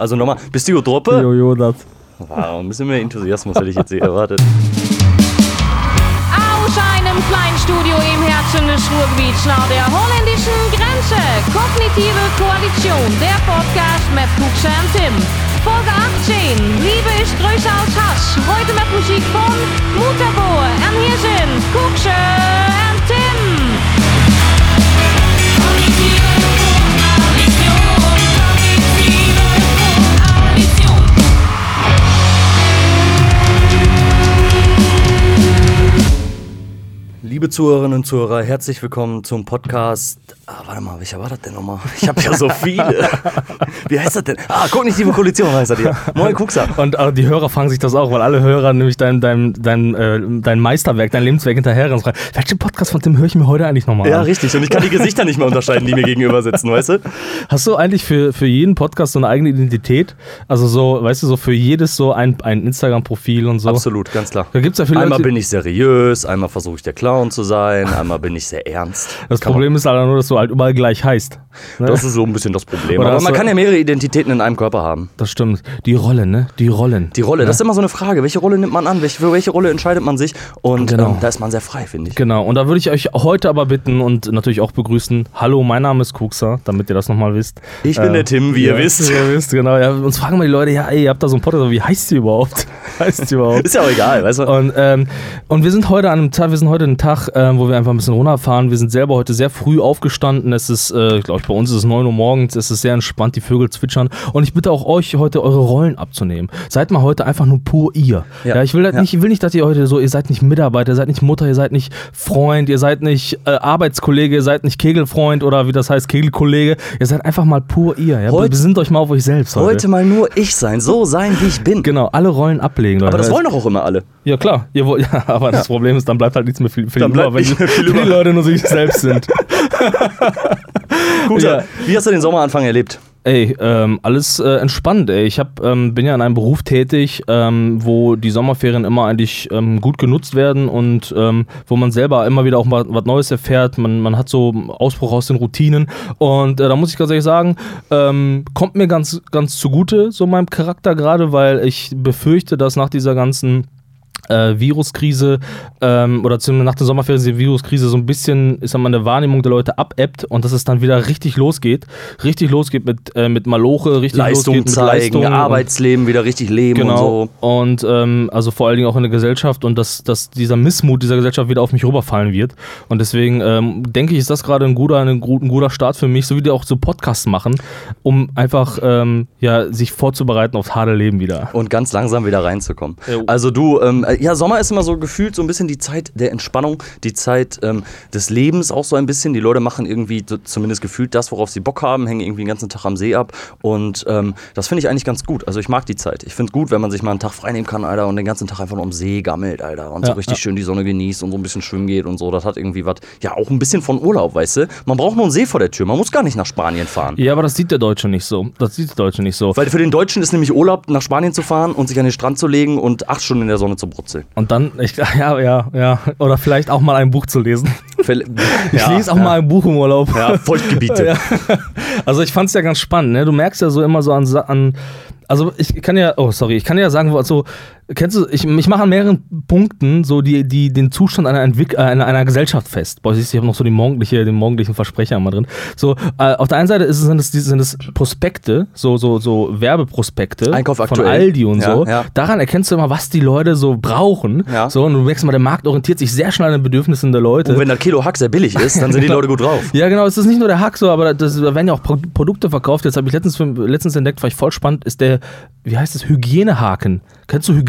Also nochmal, bist du Truppe? Jojo, das. Wow, ein bisschen mehr Enthusiasmus hätte ich jetzt erwartet. Aus einem Kleinstudio im Herzen des Ruhrgebiets nach der holländischen Grenze. Kognitive Koalition, der Podcast mit Kuxe und Tim. Folge 18. Liebe ist größer als Hass. Heute mit Musik von Mutterbohr. Und hier sind Kuxe und Tim. Liebe Zuhörerinnen und Zuhörer, herzlich willkommen zum Podcast. Ah, warte mal, welcher war das denn nochmal? Ich habe ja so viele. Wie heißt das denn? Ah, kognitive Koalition heißt das hier. Moin, Kuxa. Und äh, die Hörer fragen sich das auch, weil alle Hörer nämlich dein, dein, dein, äh, dein Meisterwerk, dein Lebenswerk hinterher und fragen, welchen Podcast von Tim höre ich mir heute eigentlich nochmal Ja, richtig. Und ich kann die Gesichter nicht mehr unterscheiden, die mir gegenüber sitzen, weißt du? Hast du eigentlich für, für jeden Podcast so eine eigene Identität? Also so, weißt du, so für jedes so ein, ein Instagram-Profil und so? Absolut, ganz klar. Da gibt's ja viele Einmal Leute- bin ich seriös, einmal versuche ich der Clown zu sein, einmal bin ich sehr ernst. Das Kann Problem ist aber nur, dass du halt überall gleich heißt. Ne? Das ist so ein bisschen das Problem. Oder Aber man kann ja mehrere Identitäten in einem Körper haben. Das stimmt. Die Rollen, ne? Die Rollen. Die Rolle, das ist immer so eine Frage. Welche Rolle nimmt man an? Für welche Rolle entscheidet man sich? Und Genau. ähm, da ist man sehr frei, finde ich. Genau, und da würde ich euch heute aber bitten und natürlich auch begrüßen. Hallo, mein Name ist Kuxa, damit ihr das nochmal wisst. Ich bin der Tim, wie ihr wisst. Wie ihr wisst, genau. Ja, uns fragen mal die Leute, ja, ey, ihr habt da so einen Podcast, wie heißt die überhaupt? heißt die überhaupt? Ist ja auch egal, weißt du? Und, ähm, und wir sind heute an einem Tag, wir sind heute einen Tag, ähm, wo wir einfach ein bisschen runterfahren. Wir sind selber heute sehr früh aufgestanden. Es ist, äh, glaube ich, bei uns ist es 9 Uhr morgens, es ist sehr entspannt, die Vögel zwitschern. Und ich bitte auch euch, heute eure Rollen abzunehmen. Seid mal heute einfach nur pur ihr. Ja, Ja, ich will halt ja. nicht, ich will nicht, dass ihr heute so, ihr seid nicht Mitarbeiter, ihr seid nicht Mutter, ihr seid nicht Freund, ihr seid nicht äh, Arbeitskollege, ihr seid nicht Kegelfreund oder wie das heißt, Kegelkollege. Ihr seid einfach mal pur ihr. Ja? Heute- Besinnt euch mal auf euch selbst heute. Heute mal nur ich sein, so sein, wie ich bin. Genau, alle Rollen ablegen. Leute. Aber das wollen doch auch immer alle. Ja, klar. Ihr wollt, ja, aber das Problem ist, dann bleibt halt nichts mehr für, für, Dann wenn, die, viel wenn die. Leute nur sich selbst sind. Gut, Ja. wie hast du den Sommeranfang erlebt? Ey, ähm, alles äh, entspannt, ey. Ich hab, ähm, bin ja in einem Beruf tätig, ähm, wo die Sommerferien immer eigentlich ähm, gut genutzt werden und ähm, wo man selber immer wieder auch mal was Neues erfährt. Man, man hat so Ausbruch aus den Routinen. Und äh, da muss ich ganz ehrlich sagen, ähm, kommt mir ganz, ganz zugute, so meinem Charakter gerade, weil ich befürchte, dass nach dieser ganzen äh, Viruskrise ähm, oder zumindest nach der Sommerferien die Viruskrise so ein bisschen, ist mal, eine Wahrnehmung der Leute abebbt und dass es dann wieder richtig losgeht. Richtig losgeht mit, äh, mit Maloche, richtig Leistung losgeht mit zeigen, Leistung und- Arbeitsleben wieder richtig leben Genau. und so. Und ähm, also vor allen Dingen auch in der Gesellschaft und dass, dass dieser Missmut dieser Gesellschaft wieder auf mich rüberfallen wird. Und deswegen ähm, denke ich, ist das gerade ein guter, ein, ein guter Start für mich, so wie die auch so Podcasts machen, um einfach ähm, ja, sich vorzubereiten aufs harte Leben wieder. Und ganz langsam wieder reinzukommen. Also du, ähm, äh, ja, Sommer ist immer so gefühlt so ein bisschen die Zeit der Entspannung, die Zeit ähm, des Lebens auch so ein bisschen. Die Leute machen irgendwie so, zumindest gefühlt das, worauf sie Bock haben, hängen irgendwie den ganzen Tag am See ab. Und ähm, das finde ich eigentlich ganz gut. Also ich mag die Zeit. Ich finde es gut, wenn man sich mal einen Tag freinehmen kann, Alter, und den ganzen Tag einfach nur am See gammelt, Alter. Und so Ja, richtig ja. schön die Sonne genießt und so ein bisschen schwimmen geht und so. Das hat irgendwie was, ja, auch ein bisschen von Urlaub, weißt du? Man braucht nur einen See vor der Tür. Man muss gar nicht nach Spanien fahren. Ja, aber das sieht der Deutsche nicht so. Das sieht der Deutsche nicht so. Weil für den Deutschen ist nämlich Urlaub, nach Spanien zu fahren und sich an den Strand zu legen und acht Stunden in der Sonne zu brutzeln. Und dann, ich, ja, ja, ja. Oder vielleicht auch mal ein Buch zu lesen. Ich Ja, lese auch ja. mal ein Buch im Urlaub. Ja, Feuchtgebiete. Ja. Also ich fand es ja ganz spannend, ne? Du merkst ja so immer so an, an also ich kann ja, oh sorry, ich kann ja sagen, so, kennst du, ich, ich mache an mehreren Punkten so die, die, den Zustand einer, Entwick äh, einer, einer Gesellschaft fest. Boah, siehst du, ich habe noch so die morgendliche, den morgendlichen Versprecher immer drin. So, äh, auf der einen Seite ist es, sind, es, sind es Prospekte, so, so, so Werbeprospekte Einkauf von aktuell. Aldi und Ja, so. ja. Daran erkennst du immer, was die Leute so brauchen. Ja. So, und du merkst mal, der Markt orientiert sich sehr schnell an den Bedürfnissen der Leute. Und wenn der Kilo Hack sehr billig ist, dann sind die. Leute gut drauf. Ja, genau, es ist nicht nur der Hack so, aber das, da werden ja auch Pro Produkte verkauft. Jetzt habe ich letztens, letztens entdeckt, war ich voll spannend, ist der, wie heißt das, Hygienehaken. Kennst du Nee,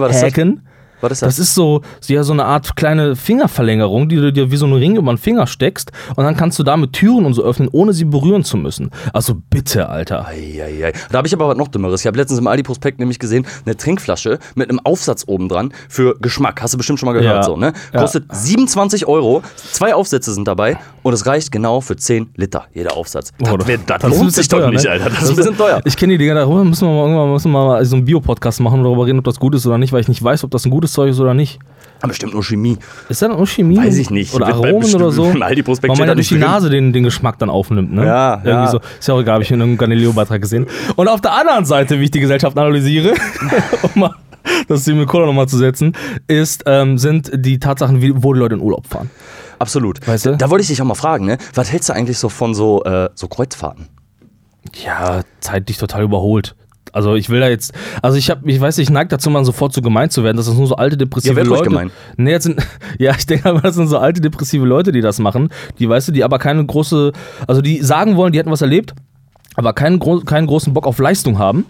was ist das? Hygienehaken? Was ist das? Das ist so, ja, so eine Art kleine Fingerverlängerung, die du dir wie so einen Ring über den Finger steckst und dann kannst du damit Türen und so öffnen, ohne sie berühren zu müssen. Also bitte, Alter. Eieiei. Da habe ich aber was noch Dümmeres. Ich habe letztens im Aldi-Prospekt nämlich gesehen, eine Trinkflasche mit einem Aufsatz oben dran für Geschmack. Hast du bestimmt schon mal gehört, Ja. so, ne? Ja. Kostet 27 Euro. Zwei Aufsätze sind dabei. Und es reicht genau für 10 Liter jeder Aufsatz. Oh, das, wär, das, das lohnt sich doch teuer, nicht, ne? Alter. Das, Das ist ein bisschen teuer. Ich kenne die Dinger, darüber müssen wir mal irgendwann müssen wir mal so einen Bio-Podcast machen und darüber reden, ob das gut ist oder nicht, weil ich nicht weiß, ob das ein gutes Zeug ist oder nicht. Aber bestimmt nur Chemie. Ist das nur Chemie? Weiß ich nicht. Oder Aromen oder so? im Aldi-Prospekt Weil man da ja durch die drin. Nase den, den Geschmack dann aufnimmt, ne? Ja, Irgendwie ja. So. Ist ja auch egal, habe ich in einem Galileo-Beitrag gesehen. Und auf der anderen Seite, wie ich die Gesellschaft analysiere, um mal das Team Cola nochmal zu setzen, ist, ähm, sind die Tatsachen, wie, wo die Leute in Urlaub fahren. Absolut. Weißt du? Da wollte ich dich auch mal fragen, ne? Was hältst du eigentlich so von so, äh, so Kreuzfahrten? Ja, zeitlich total überholt. Also ich will da jetzt, also ich habe, ich weiß, ich neige dazu, mal sofort so gemein zu werden, dass das nur so alte depressive Ja, Leute. gemein. Nee, jetzt sind, ja, ich denke aber, das sind so alte depressive Leute, die das machen, die, weißt du, die aber keine große, also die sagen wollen, die hätten was erlebt, aber keinen, keinen großen Bock auf Leistung haben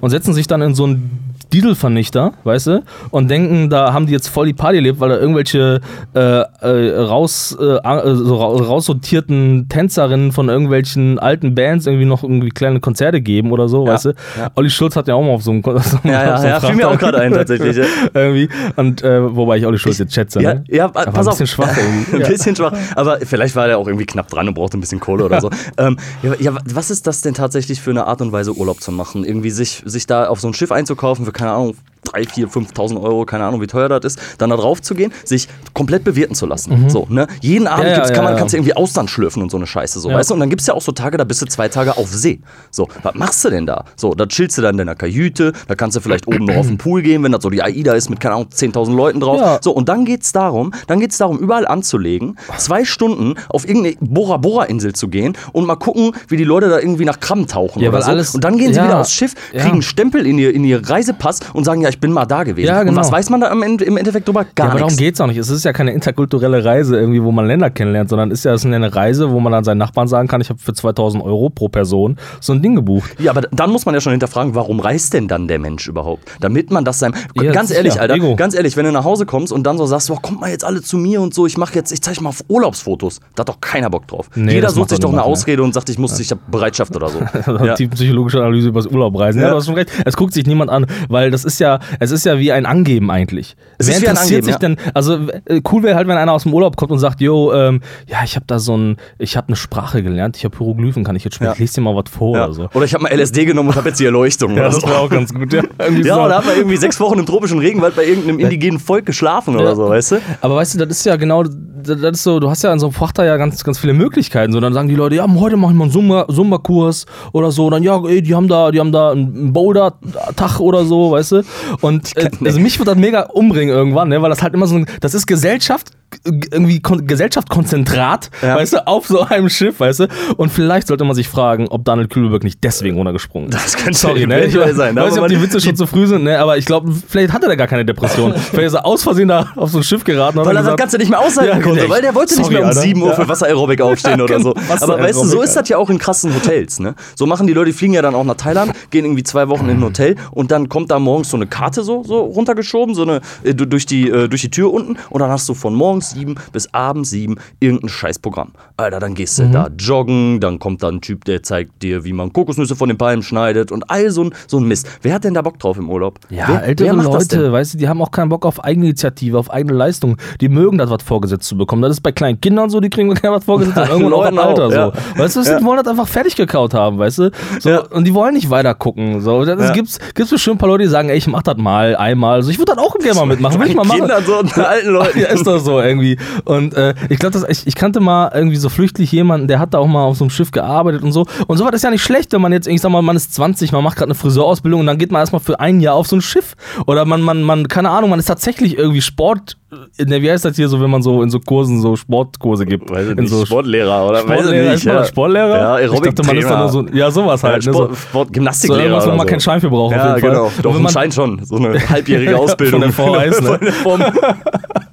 und setzen sich dann in so einen Dieselvernichter, weißt du, und denken, da haben die jetzt voll die Party erlebt, weil da irgendwelche äh, äh, raus, äh, äh, so ra raussortierten Tänzerinnen von irgendwelchen alten Bands irgendwie noch irgendwie kleine Konzerte geben oder so, Ja, weißt du. ja. Olli Schulz hat ja auch mal auf so einem Kon- auf so einem- Ja, ja, so ja, fiel mir auch gerade ein, tatsächlich, ja. irgendwie. Und äh, wobei ich Olli Schulz jetzt schätze, Ja, ne? ja, pass ein auf. bisschen schwach irgendwie. ein bisschen schwach. Aber vielleicht war der auch irgendwie knapp dran und brauchte ein bisschen Kohle oder so. Ähm, ja, ja, was ist das denn tatsächlich für eine Art und Weise, Urlaub zu machen? Irgendwie sich, sich da auf so ein Schiff einzukaufen für, keine Ahnung, 3, 4, 5.000 Euro, keine Ahnung, wie teuer das ist, dann da drauf zu gehen, sich komplett bewirten zu lassen. So, ne? Jeden Abend Mhm. Ja, gibt's, kann ja, man, ja. kannst du irgendwie Austern schlürfen und so eine Scheiße, so, weißt du? Und dann gibt's ja auch so Tage, da bist du zwei Tage auf See. So, was machst du denn da? So, da chillst du dann in deiner Kajüte, da kannst du vielleicht oben noch auf den Pool gehen, wenn das so die AIDA ist mit, keine Ahnung, 10.000 Leuten drauf. So, und dann geht's darum, dann geht's darum, überall anzulegen, zwei Stunden auf irgendeine Bora Bora Insel zu gehen und mal gucken, wie die Leute da irgendwie nach Krabben tauchen oder so. und dann gehen sie wieder aufs Schiff, kriegen Stempel in ihr, in ihr Reisepass und sagen, ja, ich bin mal da gewesen. Ja, Und genau. was weiß man da Ende, im Endeffekt drüber? Gar Ja, aber darum nichts. geht's auch nicht. Es ist ja keine interkulturelle Reise, irgendwie, wo man Länder kennenlernt, sondern ist ja es ist ja eine Reise, wo man dann seinen Nachbarn sagen kann, ich habe für 2000 Euro pro Person so ein Ding gebucht. Ja, aber dann muss man ja schon hinterfragen, warum reist denn dann der Mensch überhaupt? Damit man das seinem. Ja, ganz ehrlich, Alter, Ego. ganz ehrlich, wenn du nach Hause kommst und dann so sagst, oh, kommt mal jetzt alle zu mir und so, ich mache jetzt, ich zeige mal auf Urlaubsfotos. Da hat doch keiner Bock drauf. Nee, Jeder sucht sich doch eine ne? Ausrede und sagt, ich muss, ich habe Bereitschaft oder so. ja. Die psychologische Analyse über das Urlaubreisen. Ja. Ja. du hast schon recht. Es guckt sich niemand an, weil das ist ja, es ist ja wie ein Angeben eigentlich. Es Wer interessiert Angeben, sich denn, also äh, cool wäre halt, wenn einer aus dem Urlaub kommt und sagt, yo, ähm, ja, ich habe da so ein, ich habe eine Sprache gelernt, ich habe Hieroglyphen, kann ich jetzt sprechen, Ja. ich lese dir mal was vor Ja. oder so. Oder ich habe mal LSD genommen und habe jetzt die Erleuchtung. oder so. wäre auch ganz gut. Ja, Irgendwie Ja, so. oder hat man irgendwie sechs Wochen im tropischen Regenwald bei irgendeinem indigenen Volk geschlafen oder Ja. so, weißt du? Aber weißt du, das ist ja genau, das das ist so, du hast ja in so einem Frachter ja ganz, ganz viele Möglichkeiten. So, dann sagen die Leute, ja, heute mache ich mal einen Zumba- Zumba-Kurs oder so. Dann, ja, ey, die haben da, die haben da einen Boulder-Tag oder so, weißt du? Und äh, also mich wird das mega umbringen irgendwann, ne? weil das halt immer so ein, das ist Gesellschaft, irgendwie Kon Gesellschaftskonzentrat, Ja. weißt du, auf so einem Schiff, weißt du? Und vielleicht sollte man sich fragen, ob Daniel Kühlberg nicht deswegen runtergesprungen ist. Das könnte Sorry, ne? Ich eventuell sein, weiß nicht, ob die Witze schon zu früh sind, ne? aber ich glaube, vielleicht hatte er gar keine Depression. vielleicht ist er aus Versehen da auf so ein Schiff geraten. Weil er das Ganze nicht mehr aushalten Ja, konnte, echt. weil der wollte nicht Sorry, mehr um Alter. 7 Uhr Ja. für Wassererobik aufstehen oder so. Aber weißt du, so ist das ja auch in krassen Hotels, ne? So machen die Leute, die fliegen ja dann auch nach Thailand, gehen irgendwie zwei Wochen in ein Hotel und dann kommt da morgens so eine Karte so, so runtergeschoben, so eine äh, du- durch die, äh, durch die Tür unten und dann hast du von morgens 7 bis abends 7 irgendein Scheißprogramm. Alter, dann gehst Mhm. du da joggen, dann kommt da ein Typ, der zeigt dir, wie man Kokosnüsse von den Palmen schneidet und all so ein, so ein Mist. Wer hat denn da Bock drauf im Urlaub? Ja, wer, ältere wer? Leute, weißt du, die haben auch keinen Bock auf Eigeninitiative, auf eigene Leistung. Die mögen das was vorgesetzt zu bekommen. Das ist bei kleinen Kindern so, die kriegen gerne was vorgesetzt und irgendwann auch im Alter ja. so. Weißt du, die wollen das einfach fertig gekaut haben, weißt du? So, Ja. Und die wollen nicht weiter gucken. So. Das Ja. gibt's, gibt's bestimmt ein paar Leute, die sagen, ey, ich mach das mal, einmal. So, ich würde das auch gerne mal mitmachen. Will ich mal machen. Kindern so und alten Leuten. Ja, ist das so irgendwie. Und äh, ich glaube, ich, ich kannte mal irgendwie so flüchtlich jemanden, der hat da auch mal auf so einem Schiff gearbeitet und so. Und sowas ist ja nicht schlecht, wenn man jetzt, ich sag mal, man ist 20, man macht gerade eine Friseurausbildung und dann geht man erstmal für ein Jahr auf so ein Schiff. Oder man, man, man, keine Ahnung, man ist tatsächlich irgendwie Sport, in der, wie heißt das hier so, wenn man so in so Kursen so Sportkurse gibt? Weiß in nicht, so Sportlehrer oder weiß ich Sportlehrer, nicht. ist man ja. Sportlehrer? Ja, ich dachte, man ist da nur so, ja, sowas Ja, halt. ne, Sport, so. Sport, So Gymnastiklehrer. irgendwas, wo man so. keinen Schein für braucht, auf Ja, jeden Fall. genau. Doch, wenn einen man- Schein schon. So eine halbjährige Ausbildung. Von der VHS, ne? Von der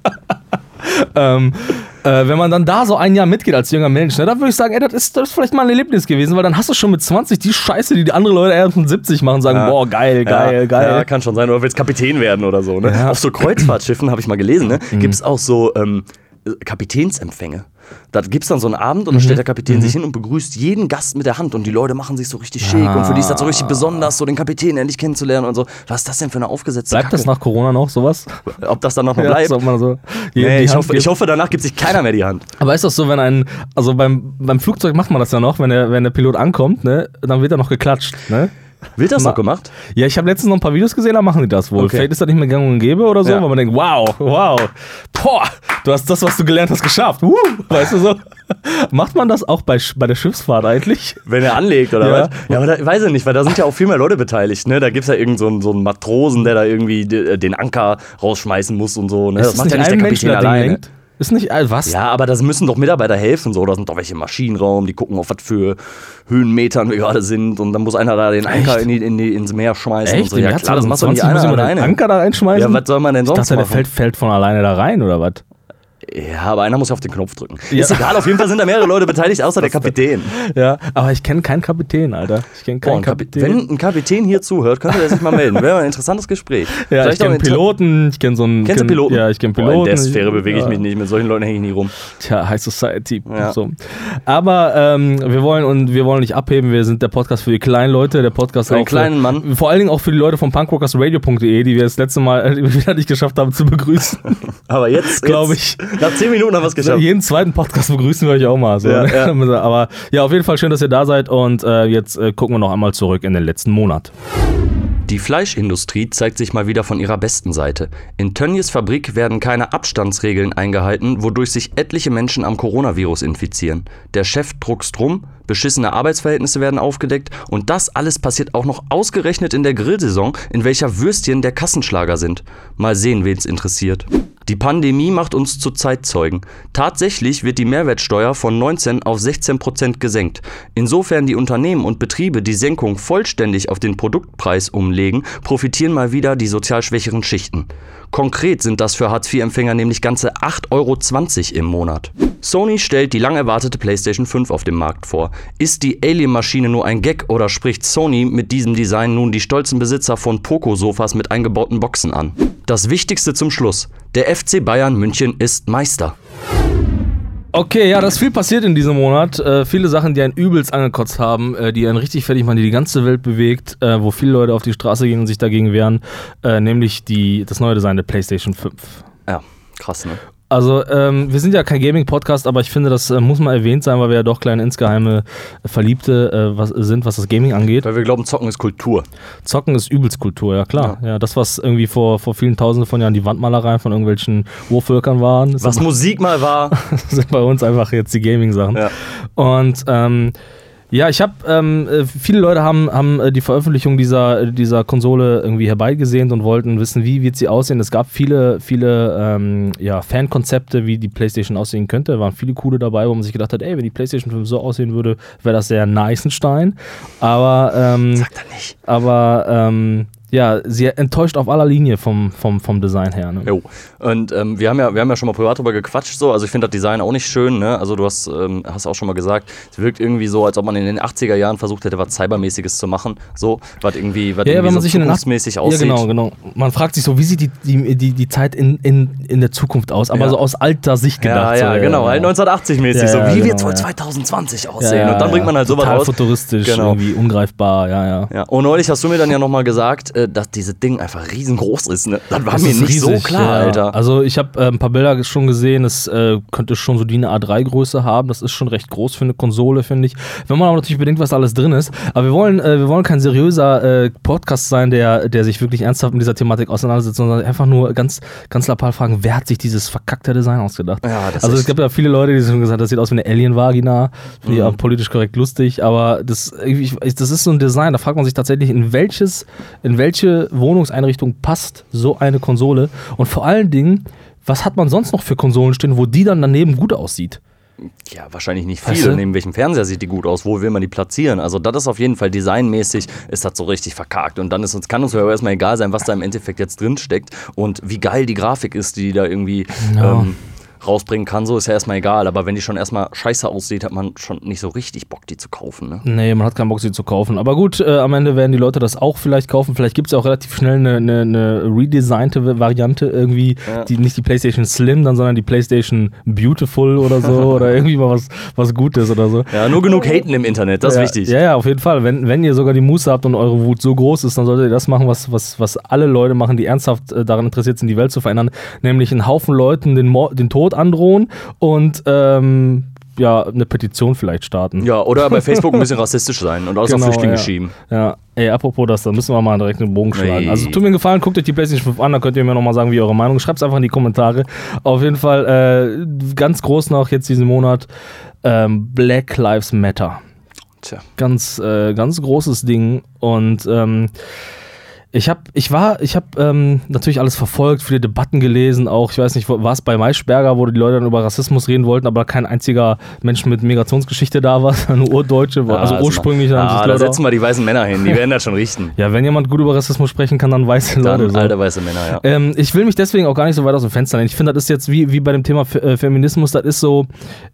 ähm, äh, wenn man dann da so ein Jahr mitgeht als junger Mensch, ne, dann würde ich sagen, ey, das ist, das ist vielleicht mal ein Erlebnis gewesen, weil dann hast du schon mit 20 die Scheiße, die die andere Leute erst mit 70 machen, sagen, Ja. boah, geil, geil, ja, geil. Ja, kann schon sein. Oder willst Kapitän werden oder so. Ne? Mhm. Auf so Kreuzfahrtschiffen, habe ich mal gelesen, ne, gibt es auch so, ähm, äh, Kapitänsempfänge. Da gibt es dann so einen Abend und dann stellt der Kapitän sich hin und begrüßt jeden Gast mit der Hand und die Leute machen sich so richtig schick und für die ist das so richtig besonders, so den Kapitän endlich kennenzulernen und so. Was ist das denn für eine aufgesetzte Bleibt das Kacke? nach Corona noch sowas? Ob das dann noch mal Ja, bleibt? so, man so Nee, ich, hoffe, ich hoffe, danach gibt sich keiner mehr die Hand. Aber ist das so, wenn ein, also beim, beim Flugzeug macht man das ja noch, wenn der, wenn der Pilot ankommt, ne, dann wird er noch geklatscht, ne? Wird das Ma- noch gemacht? Ja, ich habe letztens noch ein paar Videos gesehen, da machen die das wohl. Okay. Vielleicht ist das nicht mehr gang und gäbe oder so, Ja. weil man denkt, wow, wow, boah, du hast das, was du gelernt hast, geschafft. Uh, weißt du so? Macht man das auch bei, bei der Schiffsfahrt eigentlich? Wenn er anlegt oder Ja. was? Ja, aber da, weiß ich nicht, weil da sind ja auch viel mehr Leute beteiligt. Ne? Da gibt es ja irgendeinen so einen, so einen Matrosen, der da irgendwie de- den Anker rausschmeißen muss und so. Ne? Das ist macht ja nicht der Mensch, Kapitän das Ding alleine. lenkt? Ist nicht, äh, was? Ja, aber das müssen doch Mitarbeiter helfen. So. Da sind doch welche im Maschinenraum, die gucken auf was für Höhenmetern wir gerade sind. Und dann muss einer da den Anker in die, in die, ins Meer schmeißen. Echt? Und so. Ja, klar, das macht doch 2020 nicht einer jemand den alleine. Anker da reinschmeißen? Ja, was soll man denn ich sonst dachte, der machen? fällt, fällt von alleine da rein, oder was? Ja, aber einer muss ja auf den Knopf drücken. Ja. Ist egal, auf jeden Fall sind da mehrere Leute beteiligt, außer der Kapitän. Ja, aber ich kenne keinen Kapitän, Alter. Ich kenne Boah, keinen ein Kapi- Kapitän. Wenn ein Kapitän hier zuhört, könnte er sich mal melden. Wäre ein interessantes Gespräch. ja, ich Vielleicht kenne Piloten, ich kenne so einen. Kennst du kenn- Piloten? Ja, ich kenne Boah, Piloten. in der Sphäre bewege ich ja. mich nicht. Mit solchen Leuten hänge ich nie rum. Tja, High Society. Ja. So. Aber ähm, wir wollen und wir wollen nicht abheben. Wir sind der Podcast für die kleinen Leute, der Podcast Für den kleinen Mann. Vor allen Dingen auch für die Leute von punkrockersradio.de, die wir das letzte Mal wieder nicht geschafft haben zu begrüßen. Aber jetzt, Glaub jetzt, Nach zehn Minuten haben wir es geschafft. Jeden zweiten Podcast begrüßen wir euch auch mal. So, Ja, ja. Aber ja, auf jeden Fall schön, dass ihr da seid. Und äh, jetzt äh, gucken wir noch einmal zurück in den letzten Monat. Die Fleischindustrie zeigt sich mal wieder von ihrer besten Seite. In Tönnies Fabrik werden keine Abstandsregeln eingehalten, wodurch sich etliche Menschen am Coronavirus infizieren. Der Chef druckst rum, beschissene Arbeitsverhältnisse werden aufgedeckt und das alles passiert auch noch ausgerechnet in der Grillsaison, in welcher Würstchen der Kassenschlager sind. Mal sehen, wen's interessiert. Die Pandemie macht uns zu Zeitzeugen. Tatsächlich wird die Mehrwertsteuer von 19 auf 16 Prozent gesenkt. Insofern die Unternehmen und Betriebe die Senkung vollständig auf den Produktpreis umlegen, profitieren mal wieder die sozial schwächeren Schichten. Konkret sind das für Hartz-IV-Empfänger nämlich ganze 8,20 Euro im Monat. Sony stellt die lang erwartete PlayStation 5 auf dem Markt vor. Ist die Alien-Maschine nur ein Gag oder spricht Sony mit diesem Design nun die stolzen Besitzer von Poco-Sofas mit eingebauten Boxen an? Das Wichtigste zum Schluss. Der FC Bayern München ist Meister. Okay, ja, da ist viel passiert in diesem Monat. Äh, viele Sachen, die einen übelst angekotzt haben, äh, die einen richtig fertig machen, die die ganze Welt bewegt, äh, wo viele Leute auf die Straße gehen und sich dagegen wehren, äh, nämlich die, das neue Design der PlayStation 5. Ja, krass, ne? Also, ähm, wir sind ja kein Gaming-Podcast, aber ich finde, das äh, muss mal erwähnt sein, weil wir ja doch kleine insgeheime äh, Verliebte äh, was, sind, was das Gaming angeht. Weil wir glauben, Zocken ist Kultur. Zocken ist übelst Kultur, ja klar. Ja. das, was irgendwie vor, vor vielen Tausenden von Jahren die Wandmalereien von irgendwelchen Urvölkern waren, Was Musik mal war. sind bei uns einfach jetzt die Gaming-Sachen. Ja. Und ähm, ja, ich habe, ähm, äh, viele Leute haben, haben äh, die Veröffentlichung dieser, dieser Konsole irgendwie herbeigesehnt und wollten wissen, wie wird sie aussehen. Es gab viele, viele ähm, ja, Fankonzepte, wie die PlayStation aussehen könnte. Da waren viele coole dabei, wo man sich gedacht hat, ey, wenn die PlayStation 5 so aussehen würde, wäre das sehr nice ein Stein. Aber, ähm, Sagt er nicht. aber ähm, ja, sie enttäuscht auf aller Linie vom, vom, vom Design her. Ne? Jo. Und ähm, wir, haben ja, wir haben ja schon mal privat drüber gequatscht. So. Also ich finde das Design auch nicht schön. Ne? Also du hast, ähm, hast auch schon mal gesagt, es wirkt irgendwie so, als ob man in den 80er Jahren versucht hätte, was Cybermäßiges zu machen. So, was irgendwie, was Ja, ja, irgendwie wenn man so sich in den zukunftsmäßig Ja, aussieht. genau, genau. Man fragt sich so, wie sieht die, die, die, die Zeit in, in, in der Zukunft aus? Aber Ja. so aus alter Sicht Ja, gedacht. ja, so, genau. Halt 1980-mäßig. Ja, so, ja, wie genau, wird es wohl ja. 2020 Ja, aussehen? ja, und dann bringt man halt sowas Total raus. futuristisch, Genau. irgendwie ungreifbar, ja, ja. Ja, und neulich hast du mir dann ja nochmal gesagt, äh, dass dieses Ding einfach riesengroß ist. Ne? Das war Das mir nicht so riesig, klar, ja. Alter. Also ich habe äh, ein paar Bilder schon gesehen, es äh, könnte schon so die eine A3-Größe haben. Das ist schon recht groß für eine Konsole, finde ich. Wenn man aber natürlich bedenkt, was alles drin ist. Aber wir wollen, äh, wir wollen kein seriöser äh, Podcast sein, der, der sich wirklich ernsthaft mit dieser Thematik auseinandersetzt, sondern einfach nur ganz, ganz lapal fragen, wer hat sich dieses verkackte Design ausgedacht? Ja, also es gibt ja viele Leute, die schon gesagt haben, das sieht aus wie eine Alien-Vagina. Finde ich Mhm. auch politisch korrekt lustig, aber das, ich, das ist so ein Design, da fragt man sich tatsächlich, in welches, in welche Wohnungseinrichtung passt so eine Konsole und vor allen Dingen, was hat man sonst noch für Konsolen stehen, wo die dann daneben gut aussieht? Ja, wahrscheinlich nicht Weißt viel. du? Neben welchem Fernseher sieht die gut aus? Wo will man die platzieren? Also, das ist auf jeden Fall designmäßig, ist das so richtig verkackt. Und dann ist uns, kann uns ja erstmal egal sein, was da im Endeffekt jetzt drin steckt und wie geil die Grafik ist, die da irgendwie Ja. ähm, rausbringen kann, so ist ja erstmal egal. Aber wenn die schon erstmal scheiße aussieht, hat man schon nicht so richtig Bock, die zu kaufen. Ne? Nee, man hat keinen Bock, sie zu kaufen. Aber gut, äh, am Ende werden die Leute das auch vielleicht kaufen. Vielleicht gibt es ja auch relativ schnell eine, eine, eine redesignte Variante irgendwie, Ja. die nicht die PlayStation Slim, dann, sondern die PlayStation Beautiful oder so oder irgendwie mal was, was Gutes oder so. Ja, nur genug haten im Internet, das ist ja, wichtig. Ja, ja, auf jeden Fall. Wenn, wenn ihr sogar die Muße habt und eure Wut so groß ist, dann solltet ihr das machen, was, was, was alle Leute machen, die ernsthaft äh, daran interessiert sind, die Welt zu verändern. Nämlich einen Haufen Leuten den, Mor den Tod androhen und ähm, ja, eine Petition vielleicht starten. Ja, oder bei Facebook ein bisschen rassistisch sein und alles auf Flüchtlinge Genau, ja. schieben. Ja, ey, apropos das, da müssen wir mal direkt einen Bogen schlagen. Nee. Also tut mir einen Gefallen, guckt euch die PlayStation 5 an, da könnt ihr mir nochmal sagen, wie eure Meinung ist. Schreibt es einfach in die Kommentare. Auf jeden Fall äh, ganz groß noch jetzt diesen Monat ähm, Black Lives Matter. Tja. Ganz, äh, ganz großes Ding und ähm, ich habe, ich war, ich habe ähm, natürlich alles verfolgt, viele Debatten gelesen, auch, ich weiß nicht, war es bei Maischberger, wo die Leute dann über Rassismus reden wollten, aber kein einziger Mensch mit Migrationsgeschichte da war, nur Urdeutsche, also das ursprünglich ma- haben sich ah, da Leute setzen wir die weißen Männer hin, die werden das schon richten. ja, wenn jemand gut über Rassismus sprechen kann, dann weiße Leute. Dann so. alte weiße Männer, ja. Ähm, ich will mich deswegen auch gar nicht so weit aus dem Fenster lehnen. Ich finde, das ist jetzt wie, wie bei dem Thema Fe äh, Feminismus, das ist so,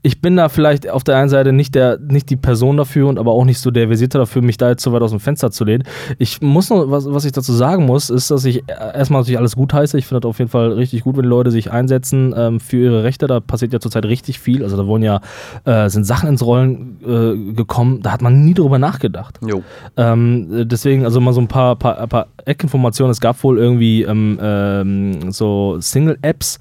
ich bin da vielleicht auf der einen Seite nicht, der, nicht die Person dafür und aber auch nicht so der Versierte dafür, mich da jetzt so weit aus dem Fenster zu lehnen. Ich muss noch, was, was ich dazu sagen muss, ist, dass ich erstmal natürlich alles gut heiße. Ich finde das auf jeden Fall richtig gut, wenn Leute sich einsetzen ähm, für ihre Rechte. Da passiert ja zurzeit richtig viel. Also da wurden ja, äh, sind Sachen ins Rollen äh, gekommen, da hat man nie drüber nachgedacht. Ähm, äh, deswegen, also mal so ein paar, paar, paar Eckinformationen. Es gab wohl irgendwie ähm, ähm, so Single-Apps,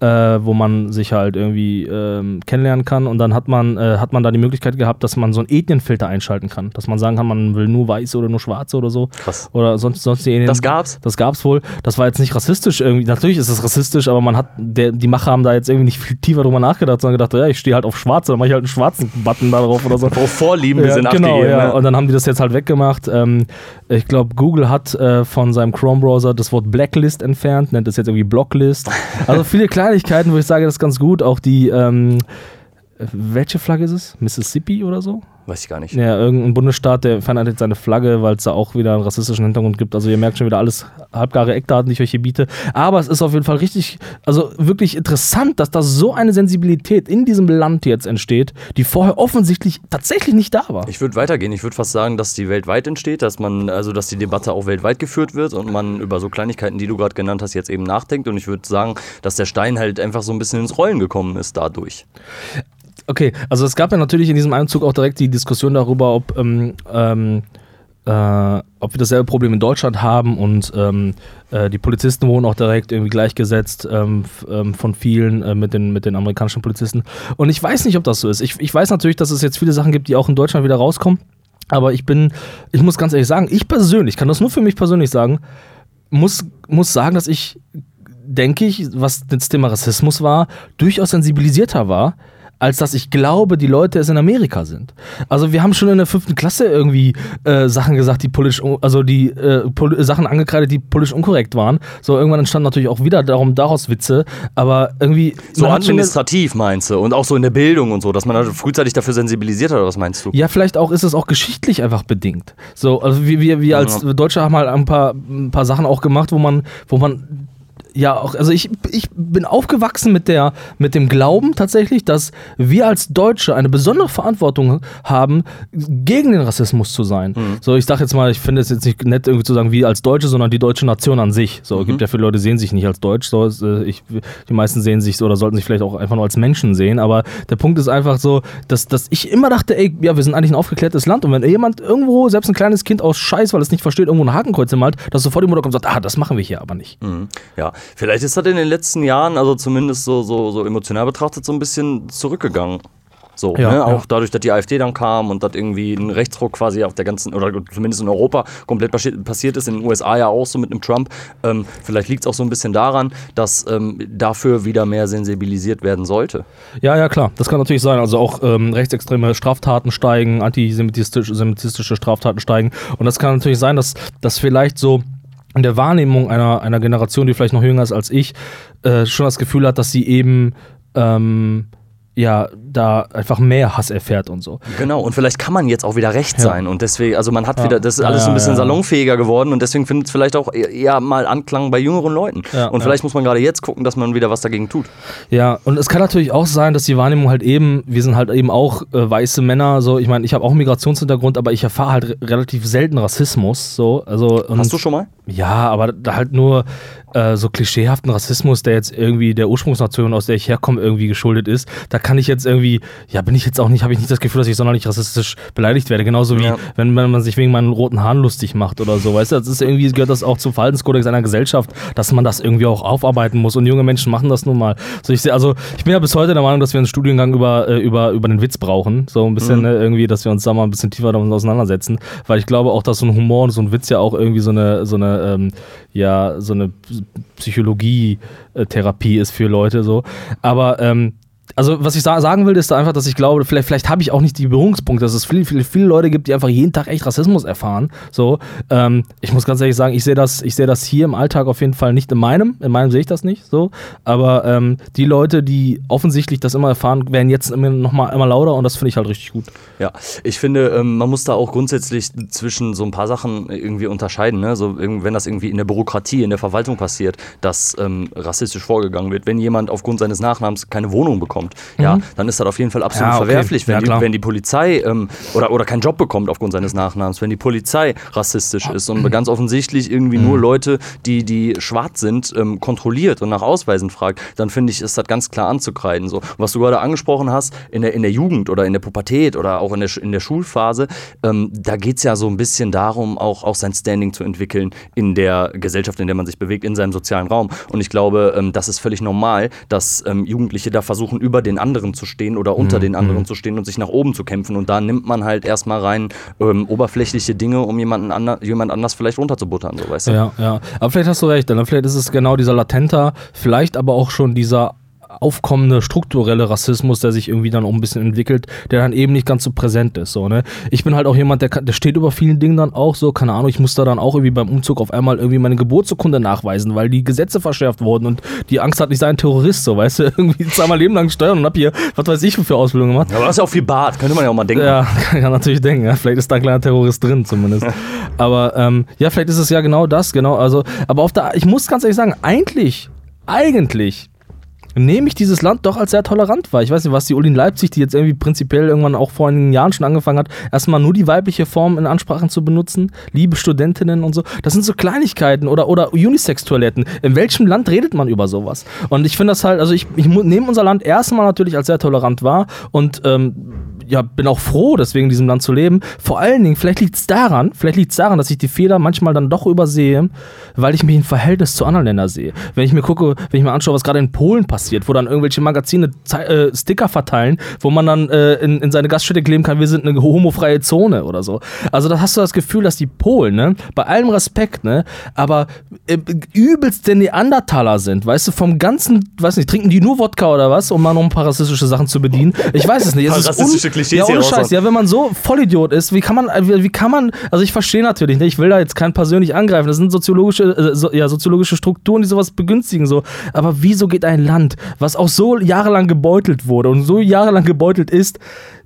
äh, wo man sich halt irgendwie ähm, kennenlernen kann und dann hat man, äh, hat man da die Möglichkeit gehabt, dass man so einen Ethnienfilter einschalten kann. Dass man sagen kann, man will nur Weiße oder nur Schwarze oder so. Krass. Oder sonst, sonst die Ethnien. Das gab's? Das gab's wohl. Das war jetzt nicht rassistisch irgendwie. Natürlich ist es rassistisch, aber man hat, der, die Macher haben da jetzt irgendwie nicht viel tiefer drüber nachgedacht, sondern gedacht, ja, ich stehe halt auf Schwarze, dann mache ich halt einen schwarzen Button da drauf oder so. Wo Vorlieben Ja, sind genau, ja. ne? Und dann haben die das jetzt halt weggemacht. Ähm, ich glaube, Google hat äh, von seinem Chrome-Browser das Wort Blacklist entfernt, nennt es jetzt irgendwie Blocklist. Also viele Kleinigkeiten, wo ich sage, das ist ganz gut. Auch die, ähm, äh, welche Flagge ist es? Mississippi oder so? Weiß ich gar nicht. Ja, irgendein Bundesstaat, der verändert jetzt seine Flagge, weil es da auch wieder einen rassistischen Hintergrund gibt. Also ihr merkt schon wieder alles halbgare Eckdaten, die ich euch hier biete. Aber es ist auf jeden Fall richtig, also wirklich interessant, dass da so eine Sensibilität in diesem Land jetzt entsteht, die vorher offensichtlich tatsächlich nicht da war. Ich würde weitergehen. Ich würde fast sagen, dass die weltweit entsteht, dass man, also dass die Debatte auch weltweit geführt wird und man über so Kleinigkeiten, die du gerade genannt hast, jetzt eben nachdenkt. Und ich würde sagen, dass der Stein halt einfach so ein bisschen ins Rollen gekommen ist dadurch. Okay, also es gab ja natürlich in diesem Einzug auch direkt die Diskussion darüber, ob, ähm, ähm, äh, ob wir dasselbe Problem in Deutschland haben und ähm, äh, die Polizisten wurden auch direkt irgendwie gleichgesetzt ähm, ähm, von vielen äh, mit, den, mit den amerikanischen Polizisten. Und ich weiß nicht, ob das so ist. Ich, ich weiß natürlich, dass es jetzt viele Sachen gibt, die auch in Deutschland wieder rauskommen. Aber ich bin, ich muss ganz ehrlich sagen, ich persönlich, kann das nur für mich persönlich sagen, muss, muss sagen, dass ich, denke ich, was das Thema Rassismus war, durchaus sensibilisierter war, als dass ich glaube, die Leute es in Amerika sind. Also wir haben schon in der fünften Klasse irgendwie äh, Sachen gesagt, die politisch, also die äh, pol Sachen angekreidet, die politisch unkorrekt waren. So irgendwann entstanden natürlich auch wieder darum daraus Witze, aber irgendwie So administrativ meinst du? Und auch so in der Bildung und so, dass man da frühzeitig dafür sensibilisiert hat, oder was meinst du? Ja, vielleicht auch ist es auch geschichtlich einfach bedingt. So, also wir, wir, wir als Deutsche haben halt ein paar, ein paar Sachen auch gemacht, wo man, wo man ja auch, also ich, ich bin aufgewachsen mit der, mit dem Glauben tatsächlich, dass wir als Deutsche eine besondere Verantwortung haben, gegen den Rassismus zu sein. So, ich sag jetzt mal, ich finde es jetzt nicht nett irgendwie zu sagen, wir als Deutsche, sondern die deutsche Nation an sich. So, gibt ja viele Leute, die sehen sich nicht als Deutsch. So, äh, ich, die meisten sehen sich so oder sollten sich vielleicht auch einfach nur als Menschen sehen. Aber der Punkt ist einfach so, dass, dass ich immer dachte, ey, ja, wir sind eigentlich ein aufgeklärtes Land. Und wenn jemand irgendwo, selbst ein kleines Kind aus Scheiß, weil es nicht versteht, irgendwo ein Hakenkreuz malt, dass sofort die Mutter kommt und sagt, ah, das machen wir hier aber nicht. Mhm. Ja, vielleicht ist das in den letzten Jahren, also zumindest so, so, so emotional betrachtet, so ein bisschen zurückgegangen. So, Ja, ne? ja. auch dadurch, dass die AfD dann kam und dass irgendwie ein Rechtsruck quasi auf der ganzen, oder zumindest in Europa komplett passi- passiert ist, in den USA ja auch so mit einem Trump. Ähm, vielleicht liegt es auch so ein bisschen daran, dass ähm, dafür wieder mehr sensibilisiert werden sollte. Ja, ja, klar. Das kann natürlich sein. Also auch ähm, rechtsextreme Straftaten steigen, antisemitistische semitistische Straftaten steigen. Und das kann natürlich sein, dass das vielleicht so in der Wahrnehmung einer, einer Generation, die vielleicht noch jünger ist als ich, äh, schon das Gefühl hat, dass sie eben ähm, ja da einfach mehr Hass erfährt und so. Genau, und vielleicht kann man jetzt auch wieder recht Ja. sein und deswegen, also man hat Ja. wieder, das ist alles so ja, ein bisschen salonfähiger geworden und deswegen findet es vielleicht auch eher- eher mal Anklang bei jüngeren Leuten. Und vielleicht muss man gerade jetzt gucken, dass man wieder was dagegen tut. Ja, und es kann natürlich auch sein, dass die Wahrnehmung halt eben, wir sind halt eben auch äh, weiße Männer, so, ich meine, ich habe auch einen Migrationshintergrund, aber ich erfahre halt re relativ selten Rassismus, so, also. Hast du schon mal? Ja, aber da halt nur äh, so klischeehaften Rassismus, der jetzt irgendwie der Ursprungsnation, aus der ich herkomme, irgendwie geschuldet ist. Da kann ich jetzt irgendwie, ja, bin ich jetzt auch nicht, habe ich nicht das Gefühl, dass ich sonderlich rassistisch beleidigt werde. Genauso wie, Ja. wenn, wenn man sich wegen meinen roten Haaren lustig macht oder so. Weißt du, das ist irgendwie, gehört das auch zum Verhaltenskodex einer Gesellschaft, dass man das irgendwie auch aufarbeiten muss. Und junge Menschen machen das nun mal. So, ich, seh- also, ich bin ja bis heute der Meinung, dass wir einen Studiengang über, äh, über, über den Witz brauchen. So ein bisschen ne, irgendwie, dass wir uns da mal ein bisschen tiefer damit auseinandersetzen. Weil ich glaube auch, dass so ein Humor und so ein Witz ja auch irgendwie so eine, so eine, ähm, ja, so eine Psychologie-Therapie ist für Leute so. Aber ähm, also was ich sa sagen will, ist da einfach, dass ich glaube, vielleicht, vielleicht habe ich auch nicht die Berührungspunkte, dass es viele, viele, viele Leute gibt, die einfach jeden Tag echt Rassismus erfahren. So, ähm, ich muss ganz ehrlich sagen, ich sehe das, ich das hier im Alltag auf jeden Fall nicht in meinem, in meinem sehe ich das nicht so. Aber ähm, die Leute, die offensichtlich das immer erfahren, werden jetzt immer noch mal immer lauter und das finde ich halt richtig gut. Ja, ich finde, ähm, man muss da auch grundsätzlich zwischen so ein paar Sachen irgendwie unterscheiden. Ne? So, wenn das irgendwie in der Bürokratie, in der Verwaltung passiert, dass ähm, rassistisch vorgegangen wird. Wenn jemand aufgrund seines Nachnamens keine Wohnung bekommt, ja, dann ist das auf jeden Fall absolut Mhm. Ja, okay. verwerflich. Wenn, Ja, die, wenn die Polizei ähm, oder, oder keinen Job bekommt aufgrund seines Nachnamens, wenn die Polizei rassistisch ist und ganz offensichtlich irgendwie Mhm. nur Leute, die, die schwarz sind, ähm, kontrolliert und nach Ausweisen fragt, dann finde ich, ist das ganz klar anzukreiden. So. Was du gerade angesprochen hast, in der, in der Jugend oder in der Pubertät oder auch in der, in der Schulphase, ähm, da geht es ja so ein bisschen darum, auch, auch sein Standing zu entwickeln in der Gesellschaft, in der man sich bewegt, in seinem sozialen Raum. Und ich glaube, ähm, das ist völlig normal, dass ähm, Jugendliche da versuchen, über den anderen zu stehen oder unter den anderen zu stehen und sich nach oben zu kämpfen. Und da nimmt man halt erstmal rein ähm, oberflächliche Dinge, um jemanden ander, jemand anders vielleicht runterzubuttern, so weißt du? Ja, ja. Aber vielleicht hast du recht, dann vielleicht ist es genau dieser latenter, vielleicht aber auch schon dieser aufkommende strukturelle Rassismus, der sich irgendwie dann auch ein bisschen entwickelt, der dann eben nicht ganz so präsent ist. So, ne? Ich bin halt auch jemand, der, kann, der steht über vielen Dingen dann auch so, keine Ahnung, ich muss da dann auch irgendwie beim Umzug auf einmal irgendwie meine Geburtsurkunde nachweisen, weil die Gesetze verschärft wurden und die Angst hat, ich sei ein Terrorist, so, weißt du, irgendwie zweimal Leben lang steuern und hab hier, was weiß ich, für Ausbildung gemacht. Aber das ist ja auch viel Bart, könnte man ja auch mal denken. Ja, kann man natürlich denken. Ja. Vielleicht ist da ein kleiner Terrorist drin, zumindest. aber ähm, ja, vielleicht ist es ja genau das, genau. Also, aber auf der, ich muss ganz ehrlich sagen, eigentlich, eigentlich nehme ich dieses Land doch als sehr tolerant wahr. Ich weiß nicht, was die Uli in Leipzig, die jetzt irgendwie prinzipiell irgendwann auch vor einigen Jahren schon angefangen hat, erstmal nur die weibliche Form in Ansprachen zu benutzen, liebe Studentinnen und so. Das sind so Kleinigkeiten oder, oder Unisex-Toiletten. In welchem Land redet man über sowas? Und ich finde das halt, also ich, ich nehme unser Land erstmal natürlich als sehr tolerant wahr und ähm, ja, bin auch froh, deswegen in diesem Land zu leben. Vor allen Dingen, vielleicht liegt es daran, vielleicht liegt daran, dass ich die Fehler manchmal dann doch übersehe, weil ich mich im Verhältnis zu anderen Ländern sehe. Wenn ich mir gucke, wenn ich mir anschaue, was gerade in Polen passiert, wo dann irgendwelche Magazine äh, Sticker verteilen, wo man dann äh, in, in seine Gaststätte kleben kann, wir sind eine homofreie Zone oder so. Also da hast du das Gefühl, dass die Polen, ne, bei allem Respekt, ne, aber äh, übelst der Neandertaler sind, weißt du, vom ganzen, weiß nicht, trinken die nur Wodka oder was, um mal noch ein paar rassistische Sachen zu bedienen. Ich weiß es nicht. Es ist Klischees ja, hier ohne Scheiß. raushauen. Ja, wenn man so Vollidiot ist, wie kann man, wie, wie kann man, also ich verstehe natürlich, ne, ich will da jetzt keinen persönlich angreifen, das sind soziologische, äh, so, ja, soziologische Strukturen, die sowas begünstigen, so. Aber wieso geht ein Land, was auch so jahrelang gebeutelt wurde und so jahrelang gebeutelt ist,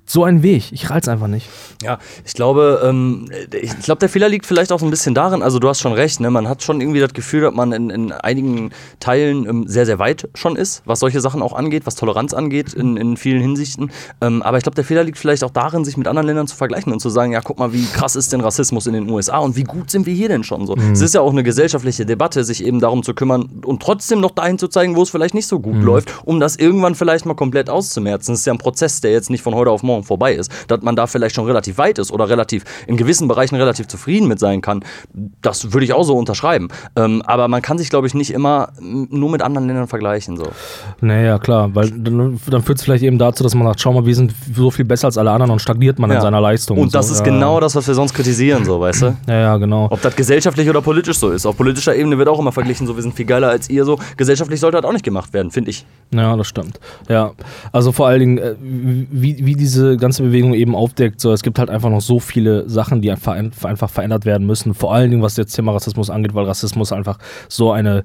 so einen Weg? Ich rall's einfach nicht. Ja, ich glaube, ähm, ich glaube, der Fehler liegt vielleicht auch so ein bisschen darin, also du hast schon recht, ne? man hat schon irgendwie das Gefühl, dass man in, in einigen Teilen ähm, sehr, sehr weit schon ist, was solche Sachen auch angeht, was Toleranz angeht in, in vielen Hinsichten. Ähm, aber ich glaube, der Fehler liegt vielleicht auch darin, sich mit anderen Ländern zu vergleichen und zu sagen, ja, guck mal, wie krass ist denn Rassismus in den USA und wie gut sind wir hier denn schon so. Es ist ja auch eine gesellschaftliche Debatte, sich eben darum zu kümmern und trotzdem noch dahin zu zeigen, wo es vielleicht nicht so gut läuft, um das irgendwann vielleicht mal komplett auszumerzen. Es ist ja ein Prozess, der jetzt nicht von heute auf morgen vorbei ist. Dass man da vielleicht schon relativ weit ist oder relativ in gewissen Bereichen relativ zufrieden mit sein kann, das würde ich auch so unterschreiben. Ähm, aber man kann sich, glaube ich, nicht immer mm, nur mit anderen Ländern vergleichen. So. Naja, klar, weil dann, dann führt es vielleicht eben dazu, dass man sagt, schau mal, wir sind so viel besser als alle anderen und stagniert man in Ja. seiner Leistung. Und das so. ist ja. genau das, was wir sonst kritisieren, so, weißt du? Ja, ja, genau. Ob das gesellschaftlich oder politisch so ist. Auf politischer Ebene wird auch immer verglichen, so wir sind viel geiler als ihr. So gesellschaftlich sollte das auch nicht gemacht werden, finde ich. Ja, das stimmt. Ja, also vor allen Dingen, äh, wie, wie diese ganze Bewegung eben aufdeckt, so, es gibt halt einfach noch so viele Sachen, die einfach, einfach verändert werden müssen. Vor allen Dingen, was jetzt Thema Rassismus angeht, weil Rassismus einfach so eine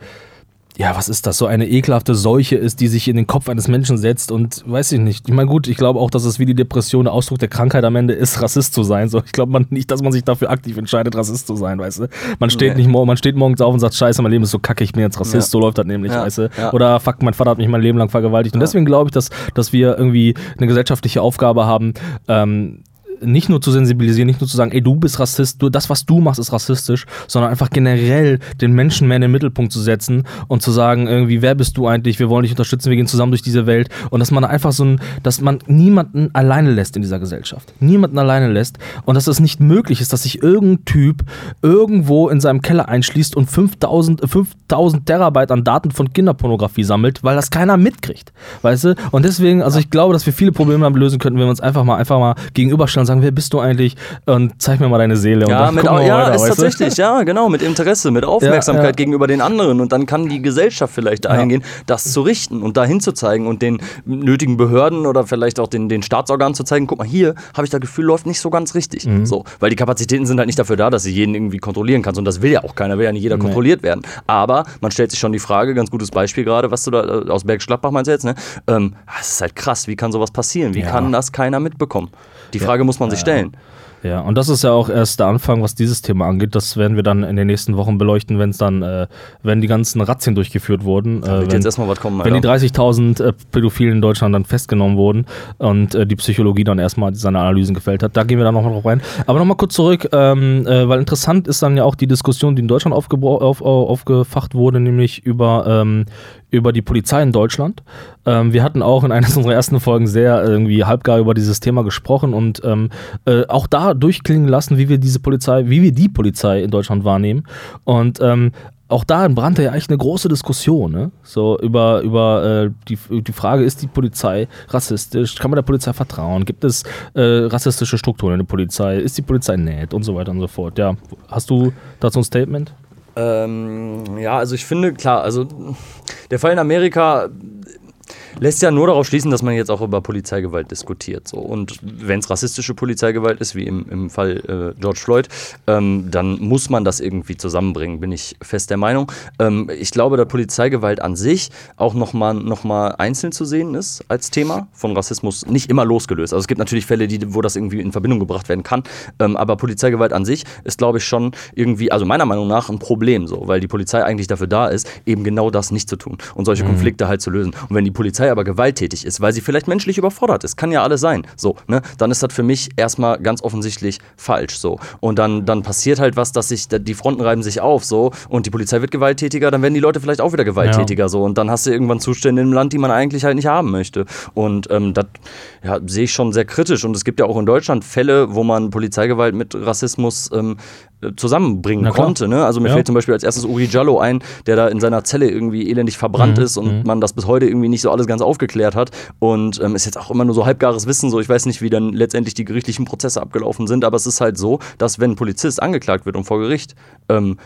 ja, was ist das, so eine ekelhafte Seuche ist, die sich in den Kopf eines Menschen setzt und weiß ich nicht. Ich meine, gut, ich glaube auch, dass es wie die Depression der Ausdruck der Krankheit am Ende ist, Rassist zu sein. So, ich glaube man, nicht, dass man sich dafür aktiv entscheidet, Rassist zu sein, weißt du. Man steht Nee. nicht morgen, man steht morgens auf und sagt, scheiße, mein Leben ist so kacke, ich bin jetzt Rassist, Ja. so läuft das nämlich, Ja, weißt du. ja. Oder fuck, mein Vater hat mich mein Leben lang vergewaltigt. Und deswegen glaube ich, dass, dass wir irgendwie eine gesellschaftliche Aufgabe haben, ähm, nicht nur zu sensibilisieren, nicht nur zu sagen, ey, du bist Rassist, du, das, was du machst, ist rassistisch, sondern einfach generell den Menschen mehr in den Mittelpunkt zu setzen und zu sagen, irgendwie, wer bist du eigentlich, wir wollen dich unterstützen, wir gehen zusammen durch diese Welt. Und dass man einfach so ein, dass man niemanden alleine lässt in dieser Gesellschaft. Niemanden alleine lässt. Und dass es nicht möglich ist, dass sich irgendein Typ irgendwo in seinem Keller einschließt und 5000, äh, 5000 Terabyte an Daten von Kinderpornografie sammelt, weil das keiner mitkriegt, weißt du? Und deswegen, also ich glaube, dass wir viele Probleme damit lösen könnten, wenn wir uns einfach mal, einfach mal gegenüberstellen sagen, wer bist du eigentlich und zeig mir mal deine Seele. und Ja, dann mit, ja weiter, ist du? tatsächlich, ja, genau, mit Interesse, mit Aufmerksamkeit Ja, ja. gegenüber den anderen und dann kann die Gesellschaft vielleicht dahin gehen, das zu richten und dahin zu zeigen und den nötigen Behörden oder vielleicht auch den, den Staatsorganen zu zeigen, guck mal, hier habe ich das Gefühl, läuft nicht so ganz richtig. Mhm. So, weil die Kapazitäten sind halt nicht dafür da, dass sie jeden irgendwie kontrollieren kannst und das will ja auch keiner, will ja nicht jeder Nee. kontrolliert werden. Aber man stellt sich schon die Frage, ganz gutes Beispiel gerade, was du da äh, aus Bergisch Gladbach meinst jetzt, ne? Ähm, das ist halt krass, wie kann sowas passieren? Wie kann das keiner mitbekommen? Die Frage muss man sich stellen. Ja, und das ist ja auch erst der Anfang, was dieses Thema angeht. Das werden wir dann in den nächsten Wochen beleuchten, wenn es dann, äh, wenn die ganzen Razzien durchgeführt wurden. Da äh, wird wenn, jetzt erstmal was kommen, wenn die Alter. 30.000 äh, Pädophilen in Deutschland dann festgenommen wurden und äh, die Psychologie dann erstmal seine Analysen gefällt hat, da gehen wir dann nochmal drauf rein. Aber nochmal kurz zurück, ähm, äh, weil interessant ist dann ja auch die Diskussion, die in Deutschland auf, auf, aufgefacht wurde, nämlich über, ähm, über die Polizei in Deutschland. Ähm, wir hatten auch in einer unserer ersten Folgen sehr irgendwie halbgar über dieses Thema gesprochen und ähm, äh, auch da durchklingen lassen, wie wir diese Polizei, wie wir die Polizei in Deutschland wahrnehmen. Und ähm, auch da brannte ja eigentlich eine große Diskussion, ne? So über, über äh, die, die Frage, ist die Polizei rassistisch? Kann man der Polizei vertrauen? Gibt es äh, rassistische Strukturen in der Polizei? Ist die Polizei nett und so weiter und so fort? Ja, hast du dazu ein Statement? Ähm, ja, also ich finde, klar, also der Fall in Amerika lässt ja nur darauf schließen, dass man jetzt auch über Polizeigewalt diskutiert. So. Und wenn es rassistische Polizeigewalt ist, wie im, im Fall äh, George Floyd, ähm, dann muss man das irgendwie zusammenbringen, bin ich fest der Meinung. Ähm, ich glaube, dass Polizeigewalt an sich auch nochmal noch mal einzeln zu sehen ist als Thema von Rassismus, nicht immer losgelöst. Also es gibt natürlich Fälle, die, wo das irgendwie in Verbindung gebracht werden kann, ähm, aber Polizeigewalt an sich ist, glaube ich, schon irgendwie, also meiner Meinung nach, ein Problem so, weil die Polizei eigentlich dafür da ist, eben genau das nicht zu tun und solche Konflikte halt zu lösen. Und wenn die Polizei aber gewalttätig ist, weil sie vielleicht menschlich überfordert ist, kann ja alles sein, so, ne, dann ist das für mich erstmal ganz offensichtlich falsch, so. Und dann, dann passiert halt was, dass sich, die Fronten reiben sich auf, so, und die Polizei wird gewalttätiger, dann werden die Leute vielleicht auch wieder gewalttätiger, so, und dann hast du irgendwann Zustände im Land, die man eigentlich halt nicht haben möchte. Und ähm, das ja, sehe ich schon sehr kritisch. Und es gibt ja auch in Deutschland Fälle, wo man Polizeigewalt mit Rassismus ähm, äh, zusammenbringen konnte. Ne? Also mir Ja. fällt zum Beispiel als erstes Uri Jallo ein, der da in seiner Zelle irgendwie elendig verbrannt Mhm, ist und man das bis heute irgendwie nicht so alles ganz aufgeklärt hat. Und ähm, ist jetzt auch immer nur so halbgares Wissen. So, ich weiß nicht, wie dann letztendlich die gerichtlichen Prozesse abgelaufen sind, aber es ist halt so, dass wenn ein Polizist angeklagt wird und vor Gericht ähm,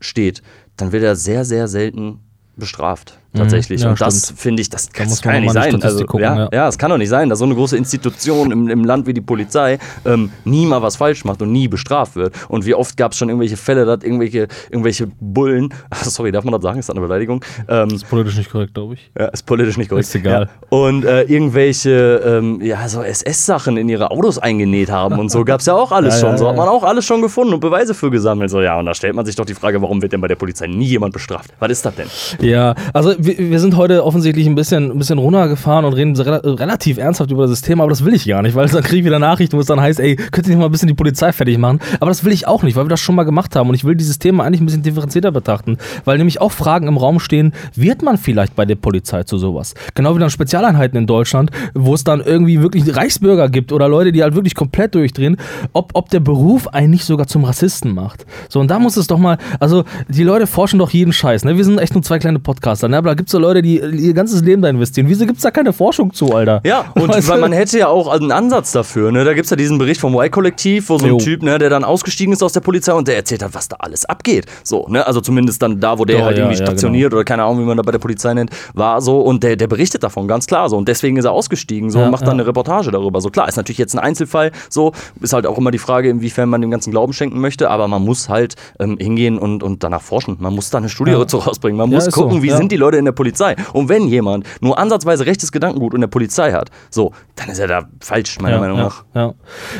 steht, dann wird er sehr, sehr selten bestraft. Tatsächlich. Mhm. ja, und das finde ich, das, das kann ja nicht sein. Also, gucken, ja, ja. ja, es kann doch nicht sein, dass so eine große Institution im, im Land wie die Polizei ähm, nie mal was falsch macht und nie bestraft wird. Und wie oft gab es schon irgendwelche Fälle, dass irgendwelche, irgendwelche Bullen, ach, sorry, darf man das sagen? Ist das eine Beleidigung? Ähm, Ist politisch nicht korrekt, glaube ich. ja, ist politisch nicht korrekt. Ist egal. Und äh, irgendwelche, ähm, ja, so SS-Sachen in ihre Autos eingenäht haben und so gab es ja auch alles schon. so hat man auch alles schon gefunden und Beweise für gesammelt. So, ja, und da stellt man sich doch die Frage, warum wird denn bei der Polizei nie jemand bestraft? Was ist das denn? Ja, also wir, wir sind heute offensichtlich ein bisschen, ein bisschen runtergefahren und reden rela relativ ernsthaft über das Thema, aber das will ich gar nicht, weil dann kriege ich wieder Nachrichten, wo es dann heißt, ey, könnt ihr nicht mal ein bisschen die Polizei fertig machen? Aber das will ich auch nicht, weil wir das schon mal gemacht haben und ich will dieses Thema eigentlich ein bisschen differenzierter betrachten, weil nämlich auch Fragen im Raum stehen, wird man vielleicht bei der Polizei zu sowas? Genau wie dann Spezialeinheiten in Deutschland, wo es dann irgendwie wirklich Reichsbürger gibt oder Leute, die halt wirklich komplett durchdrehen, ob, ob der Beruf einen nicht sogar zum Rassisten macht. So, und da muss es doch mal, also die Leute forschen doch jeden Scheiß, ne? Wir sind echt nur zwei kleine Podcaster, ne? Aber da gibt es so Leute, die ihr ganzes Leben da investieren. Wieso gibt es da keine Forschung zu, Alter? Ja, und Weißt weil man hätte ja auch einen Ansatz dafür. Ne? Da gibt es ja diesen Bericht vom Y-Kollektiv, wo so ein Jo. Typ, ne, der dann ausgestiegen ist aus der Polizei und der erzählt hat, was da alles abgeht. So, ne? Also zumindest dann da, wo der Doch, halt ja, irgendwie ja, stationiert oder keine Ahnung, wie man da bei der Polizei nennt, war so. Und der, der berichtet davon ganz klar so. Und deswegen ist er ausgestiegen so Ja, und macht dann ja. eine Reportage darüber. So klar, ist natürlich jetzt ein Einzelfall. So ist halt auch immer die Frage, inwiefern man dem ganzen Glauben schenken möchte. Aber man muss halt ähm, hingehen und, und danach forschen. Man muss da eine Studie Ja. dazu rausbringen. Man Ja, muss ist so, gucken, wie ja. sind die Leute in der Polizei. Und wenn jemand nur ansatzweise rechtes Gedankengut in der Polizei hat, so, dann ist er da falsch, meiner ja, Meinung ja, nach. Ja.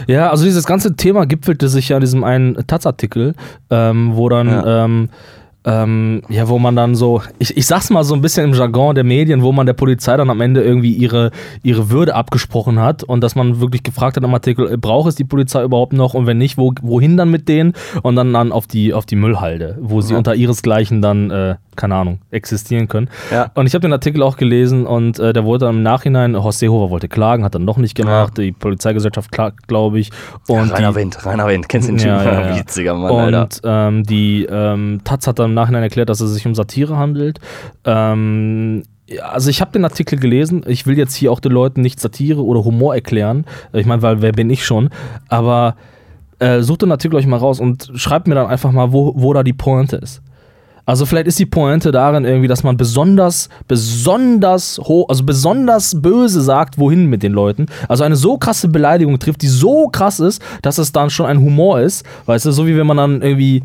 ja, also dieses ganze Thema gipfelte sich ja in diesem einen Taz-Artikel, ähm, wo dann, Ja. ähm, ähm, ja, wo man dann so, ich, ich sag's mal so ein bisschen im Jargon der Medien, wo man der Polizei dann am Ende irgendwie ihre, ihre Würde abgesprochen hat und dass man wirklich gefragt hat im Artikel, äh, braucht es die Polizei überhaupt noch und wenn nicht, wo, wohin dann mit denen und dann, dann auf die, auf die Müllhalde, wo sie Ja. unter ihresgleichen dann, äh, keine Ahnung, existieren können. Ja. Und ich habe den Artikel auch gelesen und äh, der wurde dann im Nachhinein, Horst Seehofer wollte klagen, hat dann doch nicht gemacht, die Polizeigesellschaft klagt, glaube ich. Und Rainer die, Wind, Rainer Wind, kennst du den Typen? Ja, ja, ja. Witziger Mann, Alter. und ähm, die ähm, Taz hat dann im Nachhinein erklärt, dass es sich um Satire handelt. Ähm, ja, also ich habe den Artikel gelesen. Ich will jetzt hier auch den Leuten nicht Satire oder Humor erklären. Ich meine, weil wer bin ich schon? Aber äh, sucht den Artikel euch mal raus und schreibt mir dann einfach mal, wo, wo da die Pointe ist. Also vielleicht ist die Pointe darin irgendwie, dass man besonders, besonders hoch, also besonders böse sagt, wohin mit den Leuten. Also eine so krasse Beleidigung trifft, die so krass ist, dass es dann schon ein Humor ist. Weißt du, so wie wenn man dann irgendwie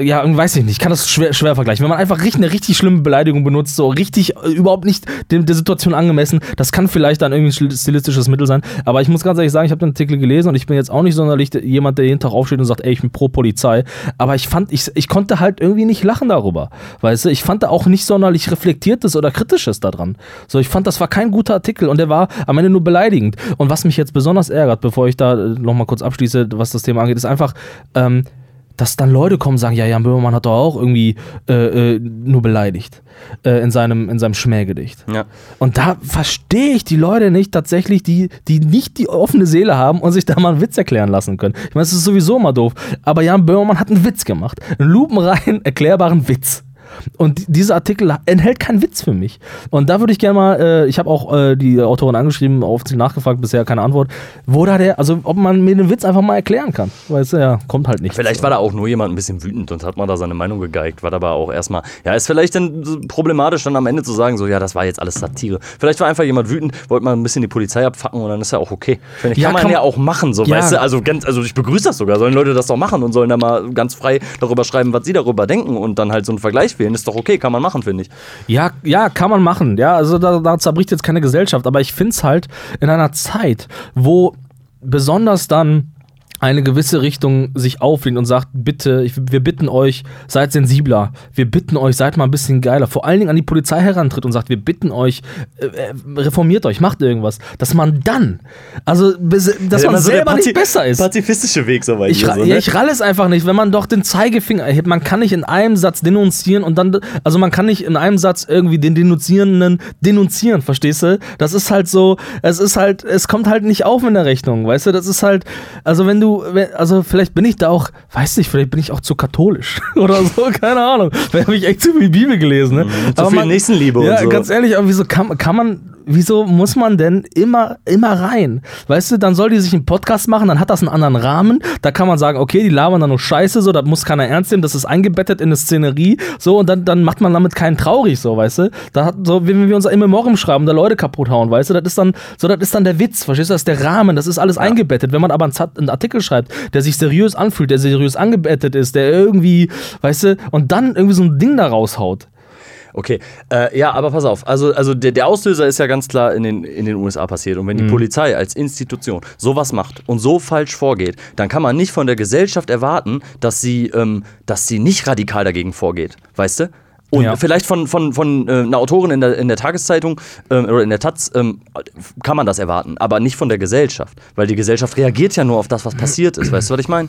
ja, weiß ich nicht, ich kann das schwer, schwer vergleichen. Wenn man einfach richtig, eine richtig schlimme Beleidigung benutzt, so richtig äh, überhaupt nicht dem, der Situation angemessen, das kann vielleicht dann irgendwie ein stilistisches Mittel sein. Aber ich muss ganz ehrlich sagen, ich habe den Artikel gelesen und ich bin jetzt auch nicht sonderlich der- jemand, der jeden Tag aufsteht und sagt, ey, ich bin pro Polizei. Aber ich fand, ich, ich konnte halt irgendwie nicht lachen darüber. Weißt du, ich fand da auch nicht sonderlich Reflektiertes oder Kritisches daran. So, ich fand, das war kein guter Artikel und der war am Ende nur beleidigend. Und was mich jetzt besonders ärgert, bevor ich da nochmal kurz abschließe, was das Thema angeht, ist einfach, ähm, dass dann Leute kommen und sagen, ja, Jan Böhmermann hat doch auch irgendwie äh, äh, nur beleidigt äh, in, seinem, in seinem Schmähgedicht. Ja. Und da verstehe ich die Leute nicht tatsächlich, die, die nicht die offene Seele haben und sich da mal einen Witz erklären lassen können. Ich meine, es ist sowieso immer doof. Aber Jan Böhmermann hat einen Witz gemacht. Einen lupenrein erklärbaren Witz. Und di- dieser Artikel enthält keinen Witz für mich. Und da würde ich gerne mal, äh, ich habe auch äh, die Autorin angeschrieben, oft nachgefragt, bisher keine Antwort, wo da der, also ob man mir den Witz einfach mal erklären kann. Weißt du, ja, kommt halt nicht. Vielleicht war da auch nur jemand ein bisschen wütend und hat mal da seine Meinung gegeigt, war aber auch erstmal, ja, ist vielleicht dann problematisch, dann am Ende zu sagen, so, ja, das war jetzt alles Satire. Vielleicht war einfach jemand wütend, wollte mal ein bisschen die Polizei abfacken und dann ist ja auch okay. Finde ich, Ja, kann man kann- ja auch machen, so, Ja. weißt du, also, ganz, also ich begrüße das sogar, sollen Leute das doch machen und sollen da mal ganz frei darüber schreiben, was sie darüber denken und dann halt so einen Vergleich wählen, ist doch okay, kann man machen, finde ich. Ja, ja, kann man machen. Ja, also da, da zerbricht jetzt keine Gesellschaft. Aber ich finde es halt in einer Zeit, wo besonders dann eine gewisse Richtung sich auflehnt und sagt, bitte, ich, wir bitten euch, seid sensibler. Wir bitten euch, seid mal ein bisschen geiler. Vor allen Dingen an die Polizei herantritt und sagt, wir bitten euch, äh, äh, reformiert euch, macht irgendwas. Dass man dann, also, dass man selber nicht besser ist. Pazifistische Weg so weit. Ich, so, ja, ne? ich ralle es einfach nicht, wenn man doch den Zeigefinger erhebt. Man kann nicht in einem Satz denunzieren und dann, also man kann nicht in einem Satz irgendwie den Denunzierenden denunzieren, verstehst du? Das ist halt so, es ist halt, es kommt halt nicht auf in der Rechnung, weißt du? Das ist halt, also wenn du, wenn- also vielleicht bin ich da auch, weiß nicht, vielleicht bin ich auch zu katholisch oder so, keine Ahnung. Vielleicht habe ich echt zu viel Bibel gelesen, ne? Mhm, zu viel Nächstenliebe ja, und so. ganz ehrlich, aber wieso kann, kann man, wieso muss man denn immer, immer rein? Weißt du, dann soll die sich einen Podcast machen, dann hat das einen anderen Rahmen. Da kann man sagen, okay, die labern dann nur Scheiße, so, das muss keiner ernst nehmen, das ist eingebettet in eine Szenerie, so, und dann, dann macht man damit keinen traurig, so, weißt du? Da hat, so, wenn wir unser Immemorium schreiben, da Leute kaputt hauen, weißt du, das ist dann, so, das ist dann der Witz, verstehst du, das ist der Rahmen, das ist alles eingebettet. Wenn man aber einen Artikel schreibt, der sich seriös anfühlt, der seriös angebettet ist, der irgendwie, weißt du, und dann irgendwie so ein Ding da raushaut. Okay, äh, ja, aber pass auf. Also, also der, der Auslöser ist ja ganz klar in den, in den USA passiert. Und wenn die Mhm. Polizei als Institution sowas macht und so falsch vorgeht, dann kann man nicht von der Gesellschaft erwarten, dass sie, ähm, dass sie nicht radikal dagegen vorgeht. Weißt du? Und Ja. vielleicht von, von, von äh, einer Autorin in der, in der Tageszeitung ähm, oder in der Taz ähm, kann man das erwarten, aber nicht von der Gesellschaft. Weil die Gesellschaft reagiert ja nur auf das, was passiert ist. Weißt du, was ich meine?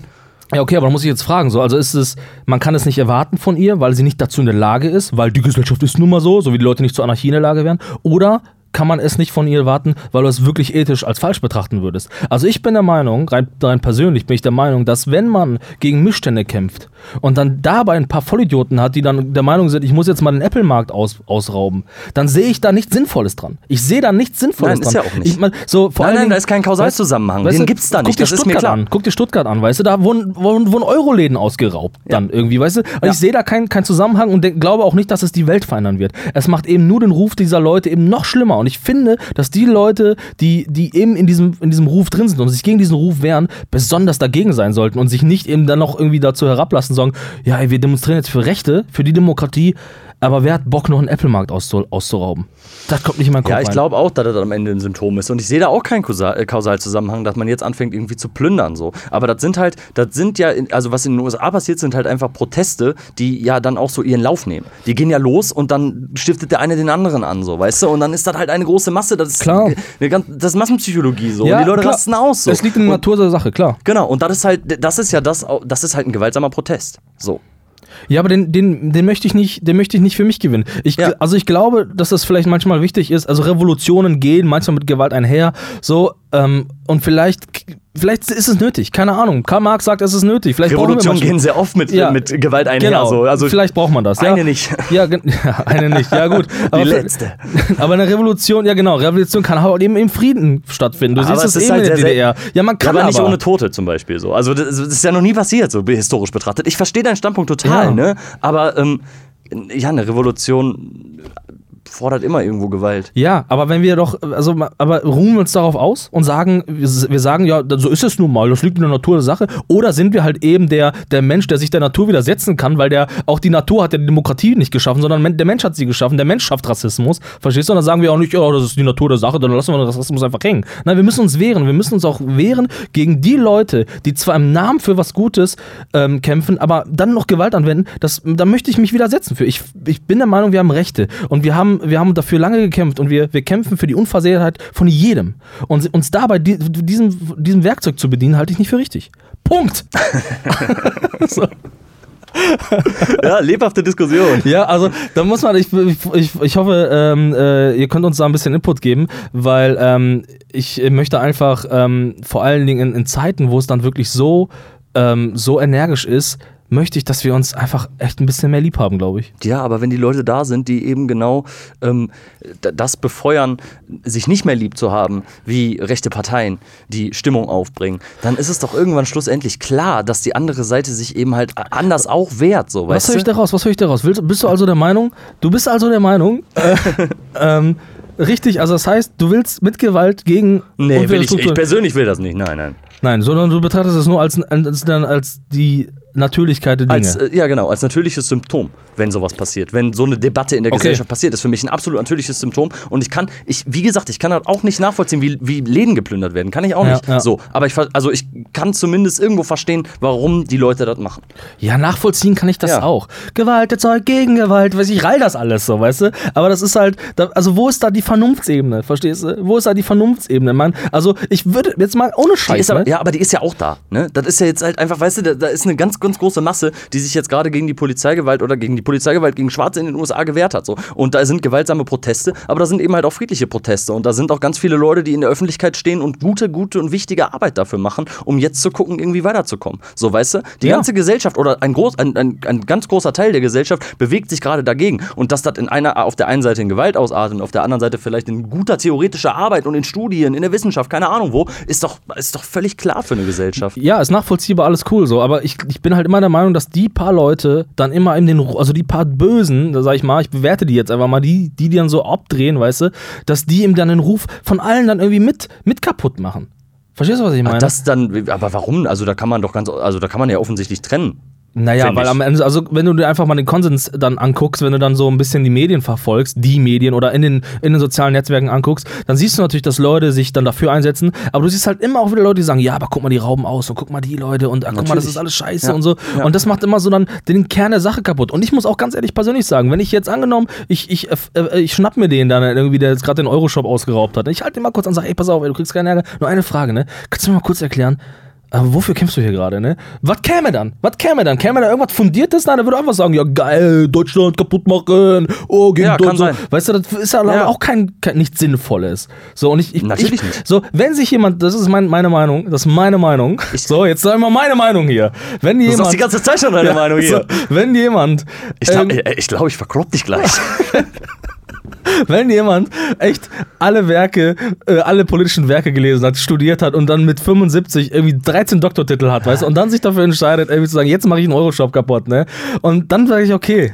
Ja, okay, aber da muss ich jetzt fragen, so, also ist es, man kann es nicht erwarten von ihr, weil sie nicht dazu in der Lage ist, weil die Gesellschaft ist nun mal so, so wie die Leute nicht zur Anarchie in der Lage wären, oder kann man es nicht von ihr erwarten, weil du es wirklich ethisch als falsch betrachten würdest. Also ich bin der Meinung, rein, rein persönlich bin ich der Meinung, dass wenn man gegen Missstände kämpft und dann dabei ein paar Vollidioten hat, die dann der Meinung sind, ich muss jetzt mal den Apple-Markt aus, ausrauben, dann sehe ich da nichts Sinnvolles dran. Ich sehe da nichts Sinnvolles Nein, ist dran. ja auch nicht. Ich mein, so, vor Nein, allen nein, Dingen- da ist kein Kausalzusammenhang. Weißt Den du, gibt's da nicht. Das ist mir Stuttgart klar. An. Guck dir Stuttgart an, weißt du, da wurden, wurden, wurden Euro-Läden ausgeraubt dann irgendwie, weißt du. Und Ja. ich sehe da keinen keinen Zusammenhang und denk, glaube auch nicht, dass es die Welt verändern wird. Es macht eben nur den Ruf dieser Leute eben noch schlimmer. Und ich finde, dass die Leute, die, die eben in diesem, in diesem Ruf drin sind und sich gegen diesen Ruf wehren, besonders dagegen sein sollten und sich nicht eben dann noch irgendwie dazu herablassen, sagen, ja, ey, wir demonstrieren jetzt für Rechte, für die Demokratie, aber wer hat Bock, noch einen Apple-Markt auszu auszurauben? Das kommt nicht in meinen Kopf Ja, ich glaube auch, dass das am Ende ein Symptom ist. Und ich sehe da auch keinen äh, Kausalzusammenhang, dass man jetzt anfängt, irgendwie zu plündern. So. Aber das sind halt, das sind ja, also was in den USA passiert, sind halt einfach Proteste, die ja dann auch so ihren Lauf nehmen. Die gehen ja los und dann stiftet der eine den anderen an, so, weißt du? Und dann ist das halt eine große Masse. Das ist, Klar. Eine, ganz, das ist Massenpsychologie so. Ja, und die Leute klar. rasten aus. So. Es liegt in der und, Natur der Sache, klar. Genau, und das ist halt, das ist ja das, das ist halt ein gewaltsamer Protest. So. Ja, aber den, den, den möchte ich nicht, den möchte ich nicht für mich gewinnen. Ich, Ja. Also ich glaube, dass das vielleicht manchmal wichtig ist. Also Revolutionen gehen manchmal mit Gewalt einher. So, ähm, und vielleicht, vielleicht ist es nötig. Keine Ahnung. Karl Marx sagt, es ist nötig. Vielleicht Revolutionen gehen sehr oft mit, Ja. mit Gewalt einher. Genau, So. Also vielleicht braucht man das. Ja. eine nicht. Ja, ja, eine nicht. Ja, gut. Aber Die letzte. Aber eine Revolution, ja genau, Revolution kann halt eben im Frieden stattfinden. Du Aber siehst es es ist eben halt in der DDR. Ja, man Ja, kann aber nicht aber. ohne Tote zum Beispiel so. Also das, ist ja noch nie passiert, so historisch betrachtet. Ich verstehe deinen Standpunkt total, ne? Aber ähm, ja, eine Revolution fordert immer irgendwo Gewalt. Ja, aber wenn wir doch, also, aber ruhen wir uns darauf aus und sagen, wir, sagen, ja, so ist es nun mal, das liegt in der Natur der Sache, oder sind wir halt eben der, der Mensch, der sich der Natur widersetzen kann, weil der, auch die Natur hat ja die Demokratie nicht geschaffen, sondern der Mensch hat sie geschaffen, der Mensch schafft Rassismus, verstehst du? Und dann sagen wir auch nicht, ja, das ist die Natur der Sache, dann lassen wir den Rassismus einfach hängen. Nein, wir müssen uns wehren, wir müssen uns auch wehren gegen die Leute, die zwar im Namen für was Gutes ähm, kämpfen, aber dann noch Gewalt anwenden, das, da möchte ich mich widersetzen für. Ich, ich bin der Meinung, wir haben Rechte und wir haben, wir haben dafür lange gekämpft und wir, wir kämpfen für die Unversehrtheit von jedem. Und uns dabei die, diesem, diesem Werkzeug zu bedienen, halte ich nicht für richtig. Punkt. so. Ja, lebhafte Diskussion. Ja, also da muss man, ich, ich, ich hoffe, ähm, äh, ihr könnt uns da ein bisschen Input geben, weil ähm, ich möchte einfach ähm, vor allen Dingen in, in Zeiten, wo es dann wirklich so, ähm, so energisch ist, möchte ich, dass wir uns einfach echt ein bisschen mehr lieb haben, glaube ich. Ja, aber wenn die Leute da sind, die eben genau ähm, das befeuern, sich nicht mehr lieb zu haben, wie rechte Parteien, die Stimmung aufbringen, dann ist es doch irgendwann schlussendlich klar, dass die andere Seite sich eben halt anders auch wehrt, so, Was höre ich daraus? Was höre ich daraus? Willst, bist du also der Meinung? Du bist also der Meinung, äh, ähm, richtig, also das heißt, du willst mit Gewalt gegen Nee, will ich, ich persönlich will das nicht, nein, nein. Nein, sondern du betrachtest es nur als, als, als, als die Natürlichkeit der Dinge. Als, äh, ja, genau, als natürliches Symptom, wenn sowas passiert. Wenn so eine Debatte in der Okay. Gesellschaft passiert, ist für mich ein absolut natürliches Symptom. Und ich kann, ich, wie gesagt, ich kann halt auch nicht nachvollziehen, wie, wie Läden geplündert werden. Kann ich auch Ja, nicht. ja. So, aber ich, also ich kann zumindest irgendwo verstehen, warum die Leute das machen. Ja, nachvollziehen kann ich das Ja. auch. Gewalt erzeugt Gegengewalt, weiß ich, rall das alles so, weißt du? Aber das ist halt, also wo ist da die Vernunftsebene, verstehst du? Wo ist da die Vernunftsebene, Mann? Also ich würde jetzt mal ohne Scheiß, aber, ne? ja, aber die ist ja auch da. Ne? Das ist ja jetzt halt einfach, weißt du, da, da ist eine ganz, ganz große Masse, die sich jetzt gerade gegen die Polizeigewalt oder gegen die Polizeigewalt gegen Schwarze in den USA gewehrt hat. So. Und da sind gewaltsame Proteste, aber da sind eben halt auch friedliche Proteste. Und da sind auch ganz viele Leute, die in der Öffentlichkeit stehen und gute, gute und wichtige Arbeit dafür machen, um jetzt zu gucken, irgendwie weiterzukommen. So, weißt du? Die Ja. ganze Gesellschaft oder ein, groß, ein, ein, ein ganz großer Teil der Gesellschaft bewegt sich gerade dagegen. Und dass das in einer, auf der einen Seite in Gewalt ausartet und auf der anderen Seite vielleicht in guter theoretischer Arbeit und in Studien, in der Wissenschaft, keine Ahnung wo, ist doch, ist doch völlig klar für eine Gesellschaft. Ja, ist nachvollziehbar, alles cool so, aber ich, ich bin halt immer der Meinung, dass die paar Leute dann immer in den, also die paar Bösen, da sag ich mal, ich bewerte die jetzt einfach mal, die, die, die dann so abdrehen, weißt du, dass die ihm dann den Ruf von allen dann irgendwie mit, mit kaputt machen. Verstehst du, was ich meine? Ach, das dann, aber warum? Also da kann man doch ganz, also da kann man ja offensichtlich trennen. Naja, weil am Ende, also wenn du dir einfach mal den Konsens dann anguckst, wenn du dann so ein bisschen die Medien verfolgst, die Medien oder in den, in den sozialen Netzwerken anguckst, dann siehst du natürlich, dass Leute sich dann dafür einsetzen, aber du siehst halt immer auch wieder Leute, die sagen, ja, aber guck mal, die rauben aus und guck mal die Leute und ah, guck mal, das ist alles scheiße Ja. und so. Ja. Und das macht immer so dann den Kern der Sache kaputt. Und ich muss auch ganz ehrlich persönlich sagen, wenn ich jetzt angenommen, ich, ich, äh, äh, ich schnapp mir den dann irgendwie, der jetzt gerade den Euroshop ausgeraubt hat, ich halte den mal kurz an und sage, ey, pass auf, ey, du kriegst keinen Ärger. Nur eine Frage, ne? Kannst du mir mal kurz erklären, Aber wofür kämpfst du hier gerade, ne? Was käme dann? Was käme dann? Käme da irgendwas Fundiertes? Nein, der würde einfach sagen, ja geil, Deutschland kaputt machen, oh, gegen Ja, Deutschland. Weißt du, das ist ja, Ja. auch kein, kein nichts Sinnvolles. So, und ich, ich Natürlich ich, nicht. So, wenn sich jemand, das ist mein, meine Meinung, das ist meine Meinung. so, jetzt sag mal meine Meinung hier. Wenn Du jemand, sagst die ganze Zeit schon deine Ja, Meinung hier. So, wenn jemand, Ich glaube, ähm, ich, ich, glaub, ich verklopp dich gleich. wenn jemand echt alle Werke, äh, alle politischen Werke gelesen hat, studiert hat und dann mit 75 irgendwie 13 Doktortitel hat, weißt du, und dann sich dafür entscheidet, irgendwie zu sagen, jetzt mache ich einen Euroshop kaputt, ne? Und dann sage ich, okay.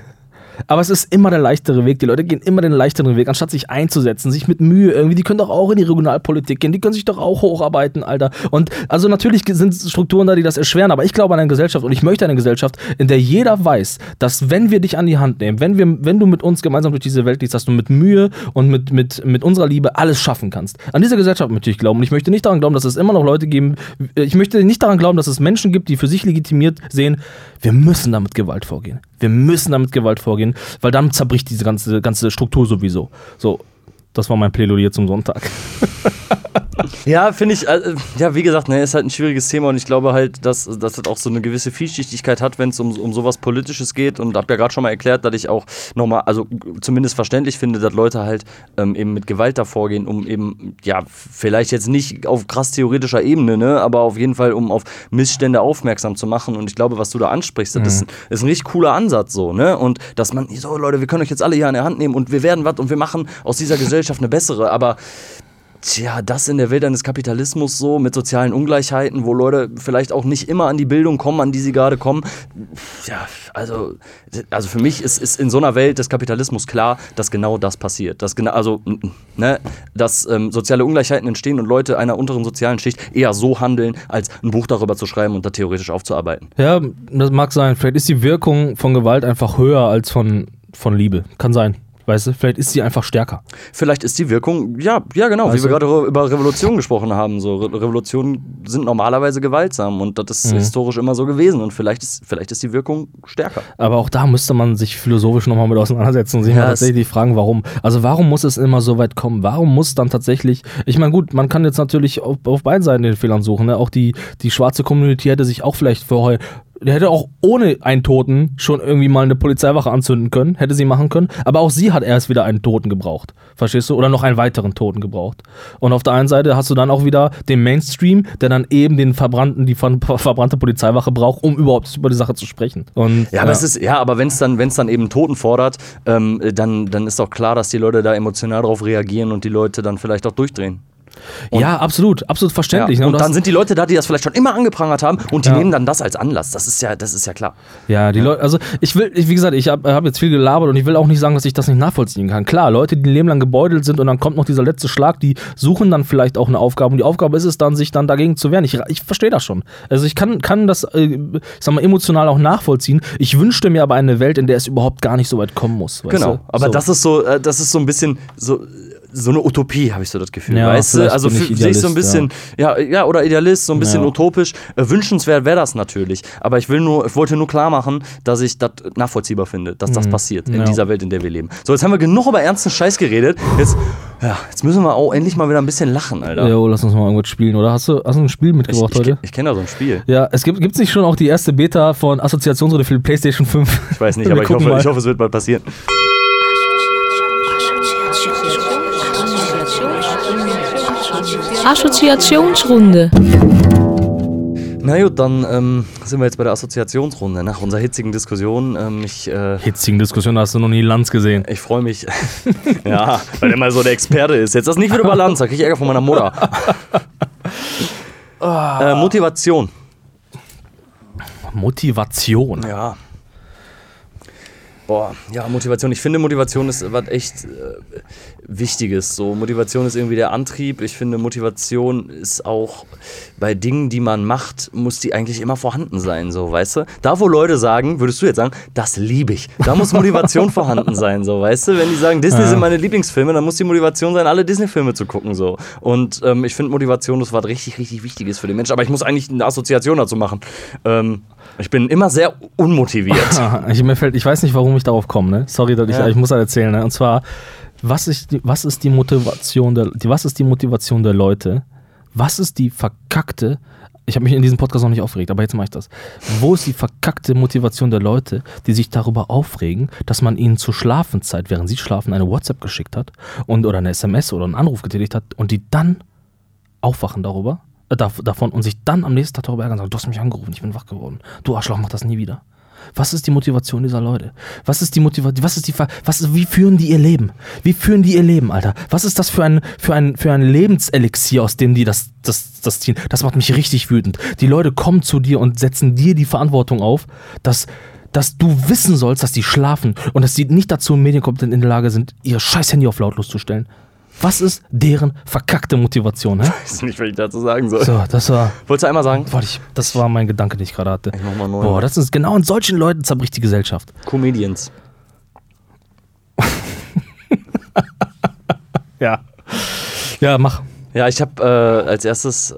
Aber es ist immer der leichtere Weg. Die Leute gehen immer den leichteren Weg, anstatt sich einzusetzen, sich mit Mühe irgendwie. Die können doch auch in die Regionalpolitik gehen, die können sich doch auch hocharbeiten, Alter. Und also natürlich sind Strukturen da, die das erschweren, aber ich glaube an eine Gesellschaft und ich möchte eine Gesellschaft, in der jeder weiß, dass wenn wir dich an die Hand nehmen, wenn, wir, wenn du mit uns gemeinsam durch diese Welt gehst, dass du mit Mühe und mit, mit, mit unserer Liebe alles schaffen kannst. An diese Gesellschaft möchte ich glauben. Und ich möchte nicht daran glauben, dass es immer noch Leute geben, ich möchte nicht daran glauben, dass es Menschen gibt, die für sich legitimiert sehen, wir müssen damit Gewalt vorgehen. Wir müssen damit Gewalt vorgehen, weil dann zerbricht diese ganze, ganze Struktur sowieso. So, das war mein Plädoyer zum Sonntag. Ja, finde ich, äh, ja, wie gesagt, ne, ist halt ein schwieriges Thema und ich glaube halt, dass, dass das auch so eine gewisse Vielschichtigkeit hat, wenn es um, um sowas Politisches geht und hab ja gerade schon mal erklärt, dass ich auch nochmal, also zumindest verständlich finde, dass Leute halt ähm, eben mit Gewalt davor gehen, um eben, ja, vielleicht jetzt nicht auf krass theoretischer Ebene, ne, aber auf jeden Fall, um auf Missstände aufmerksam zu machen und ich glaube, was du da ansprichst, das ist, ein- ist ein richtig cooler Ansatz so, ne, und dass man, so Leute, wir können euch jetzt alle hier an der Hand nehmen und wir werden was und wir machen aus dieser Gesellschaft eine bessere, aber Tja, das in der Welt eines Kapitalismus so, mit sozialen Ungleichheiten, wo Leute vielleicht auch nicht immer an die Bildung kommen, an die sie gerade kommen. Ja, also, also für mich ist, ist in so einer Welt des Kapitalismus klar, dass genau das passiert. Dass genau, also, ne, dass ähm, soziale Ungleichheiten entstehen und Leute einer unteren sozialen Schicht eher so handeln, als ein Buch darüber zu schreiben und da theoretisch aufzuarbeiten. Ja, das mag sein. Vielleicht ist die Wirkung von Gewalt einfach höher als von, von Liebe. Kann sein. Weißt du, vielleicht ist sie einfach stärker. Vielleicht ist die Wirkung, ja, ja genau, Also- wie wir gerade über Revolution gesprochen haben. So, Re Revolutionen sind normalerweise gewaltsam und das ist Mhm. historisch immer so gewesen. Und vielleicht ist, vielleicht ist die Wirkung stärker. Aber auch da müsste man sich philosophisch nochmal mit auseinandersetzen und sich Ja, mal tatsächlich fragen, warum. Also warum muss es immer so weit kommen? Warum muss dann tatsächlich, ich meine gut, man kann jetzt natürlich auf, auf beiden Seiten den Fehlern suchen. Ne? Auch die, die schwarze Community hätte sich auch vielleicht für heu, der hätte auch ohne einen Toten schon irgendwie mal eine Polizeiwache anzünden können, hätte sie machen können. Aber auch sie hat erst wieder einen Toten gebraucht. Verstehst du? Oder noch einen weiteren Toten gebraucht. Und auf der einen Seite hast du dann auch wieder den Mainstream, der dann eben den verbrannten, die ver verbrannte Polizeiwache braucht, um überhaupt über die Sache zu sprechen. Und, Ja, aber es ist, ja, aber wenn es dann, wenn's dann eben Toten fordert, ähm, dann, dann ist doch klar, dass die Leute da emotional drauf reagieren und die Leute dann vielleicht auch durchdrehen. Ja, absolut, absolut verständlich. ne? Und du dann sind die Leute da, die das vielleicht schon immer angeprangert haben und die Ja. nehmen dann das als Anlass. Das ist ja, das ist ja klar. Ja, die Leute, also ich will, ich, wie gesagt, ich habe hab jetzt viel gelabert und ich will auch nicht sagen, dass ich das nicht nachvollziehen kann. Klar, Leute, die ein Leben lang gebeutelt sind und dann kommt noch dieser letzte Schlag, die suchen dann vielleicht auch eine Aufgabe und die Aufgabe ist es dann, sich dann dagegen zu wehren. Ich, ich verstehe das schon. Also ich kann, kann das, äh, ich sag mal, emotional auch nachvollziehen. Ich wünschte mir aber eine Welt, in der es überhaupt gar nicht so weit kommen muss. Genau. du? Aber so. das ist so, äh, das ist so ein bisschen so. So eine Utopie, habe ich so das Gefühl. Ja, weißt du? Also ich sehe ich so ein bisschen, ja. ja, oder Idealist, so ein bisschen Ja. utopisch. Äh, wünschenswert wäre das natürlich. Aber ich will nur, ich wollte nur klar machen, dass ich das nachvollziehbar finde, dass das passiert in Mhm. Ja. dieser Welt, in der wir leben. So, jetzt haben wir genug über ernsten Scheiß geredet. Jetzt, ja, jetzt müssen wir auch endlich mal wieder ein bisschen lachen, Alter. Jo, lass uns mal irgendwas spielen, oder? Hast du, hast du ein Spiel ich mitgebracht ich, heute? ich kenne da so ein Spiel. Ja, es gibt nicht schon auch die erste Beta von Assoziationsrunde für die PlayStation 5. Ich weiß nicht, aber ich hoffe, mal. ich hoffe, es wird bald passieren. Assoziationsrunde. Na gut, dann ähm, sind wir jetzt bei der Assoziationsrunde nach unserer hitzigen Diskussion. Ähm, ich äh, Hitzigen Diskussion hast du noch nie Lanz gesehen. ich freue mich. ja, weil er mal so der Experte ist. Jetzt das nicht wieder über Lanz, da krieg ich Ärger von meiner Mutter. äh, Motivation. Motivation. Ja. Boah, ja, Motivation. Ich finde, Motivation ist was echt äh, Wichtiges. So, Motivation ist irgendwie der Antrieb. Ich finde, Motivation ist auch bei Dingen, die man macht, muss die eigentlich immer vorhanden sein, so, weißt du? Da, wo Leute sagen, würdest du jetzt sagen, das liebe ich. Da muss Motivation vorhanden sein, so, weißt du? Wenn die sagen, Disney sind meine Lieblingsfilme, dann muss die Motivation sein, alle Disney-Filme zu gucken, so. Und ähm, ich finde, Motivation ist was richtig, richtig Wichtiges für den Menschen. Aber ich muss eigentlich eine Assoziation dazu machen. Ähm, ich bin immer sehr unmotiviert. Ich, mir fällt, ich weiß nicht, warum ich darauf komme, ne? Sorry, dass ich, Ja. ich muss halt erzählen, ne? Und zwar, was ist, die, was ist die Motivation der, die, was ist die Motivation der Leute? Was ist die verkackte ich habe mich in diesem Podcast noch nicht aufgeregt, aber jetzt mache ich das. Wo ist die verkackte Motivation der Leute, die sich darüber aufregen, dass man ihnen zur Schlafenszeit, während sie schlafen, eine WhatsApp geschickt hat und oder eine SMS oder einen Anruf getätigt hat und die dann aufwachen darüber, äh, dav- davon und sich dann am nächsten Tag darüber ärgern und sagen, du hast mich angerufen, ich bin wach geworden. Du Arschloch, mach das nie wieder. Was ist die Motivation dieser Leute? Was ist die Motivation? Was ist die was wie führen die ihr Leben? Wie führen die ihr Leben, Alter? Was ist das für ein für ein für ein Lebenselixier, aus dem die das das das ziehen? Das macht mich richtig wütend. Die Leute kommen zu dir und setzen dir die Verantwortung auf, dass dass du wissen sollst, dass die schlafen und dass die nicht dazu medienkompetent in der Lage sind, ihr scheiß Handy auf lautlos zu stellen. Was ist deren verkackte Motivation, hä? Ich weiß nicht, was ich dazu sagen soll. So, das war Wolltest du einmal sagen? Warte, ich, das war mein Gedanke, den ich gerade hatte. Ich mach mal neu. Boah, das ist genau in solchen Leuten zerbricht die Gesellschaft. Comedians. Ja. Ja, mach. Ja, ich habe äh, als erstes äh,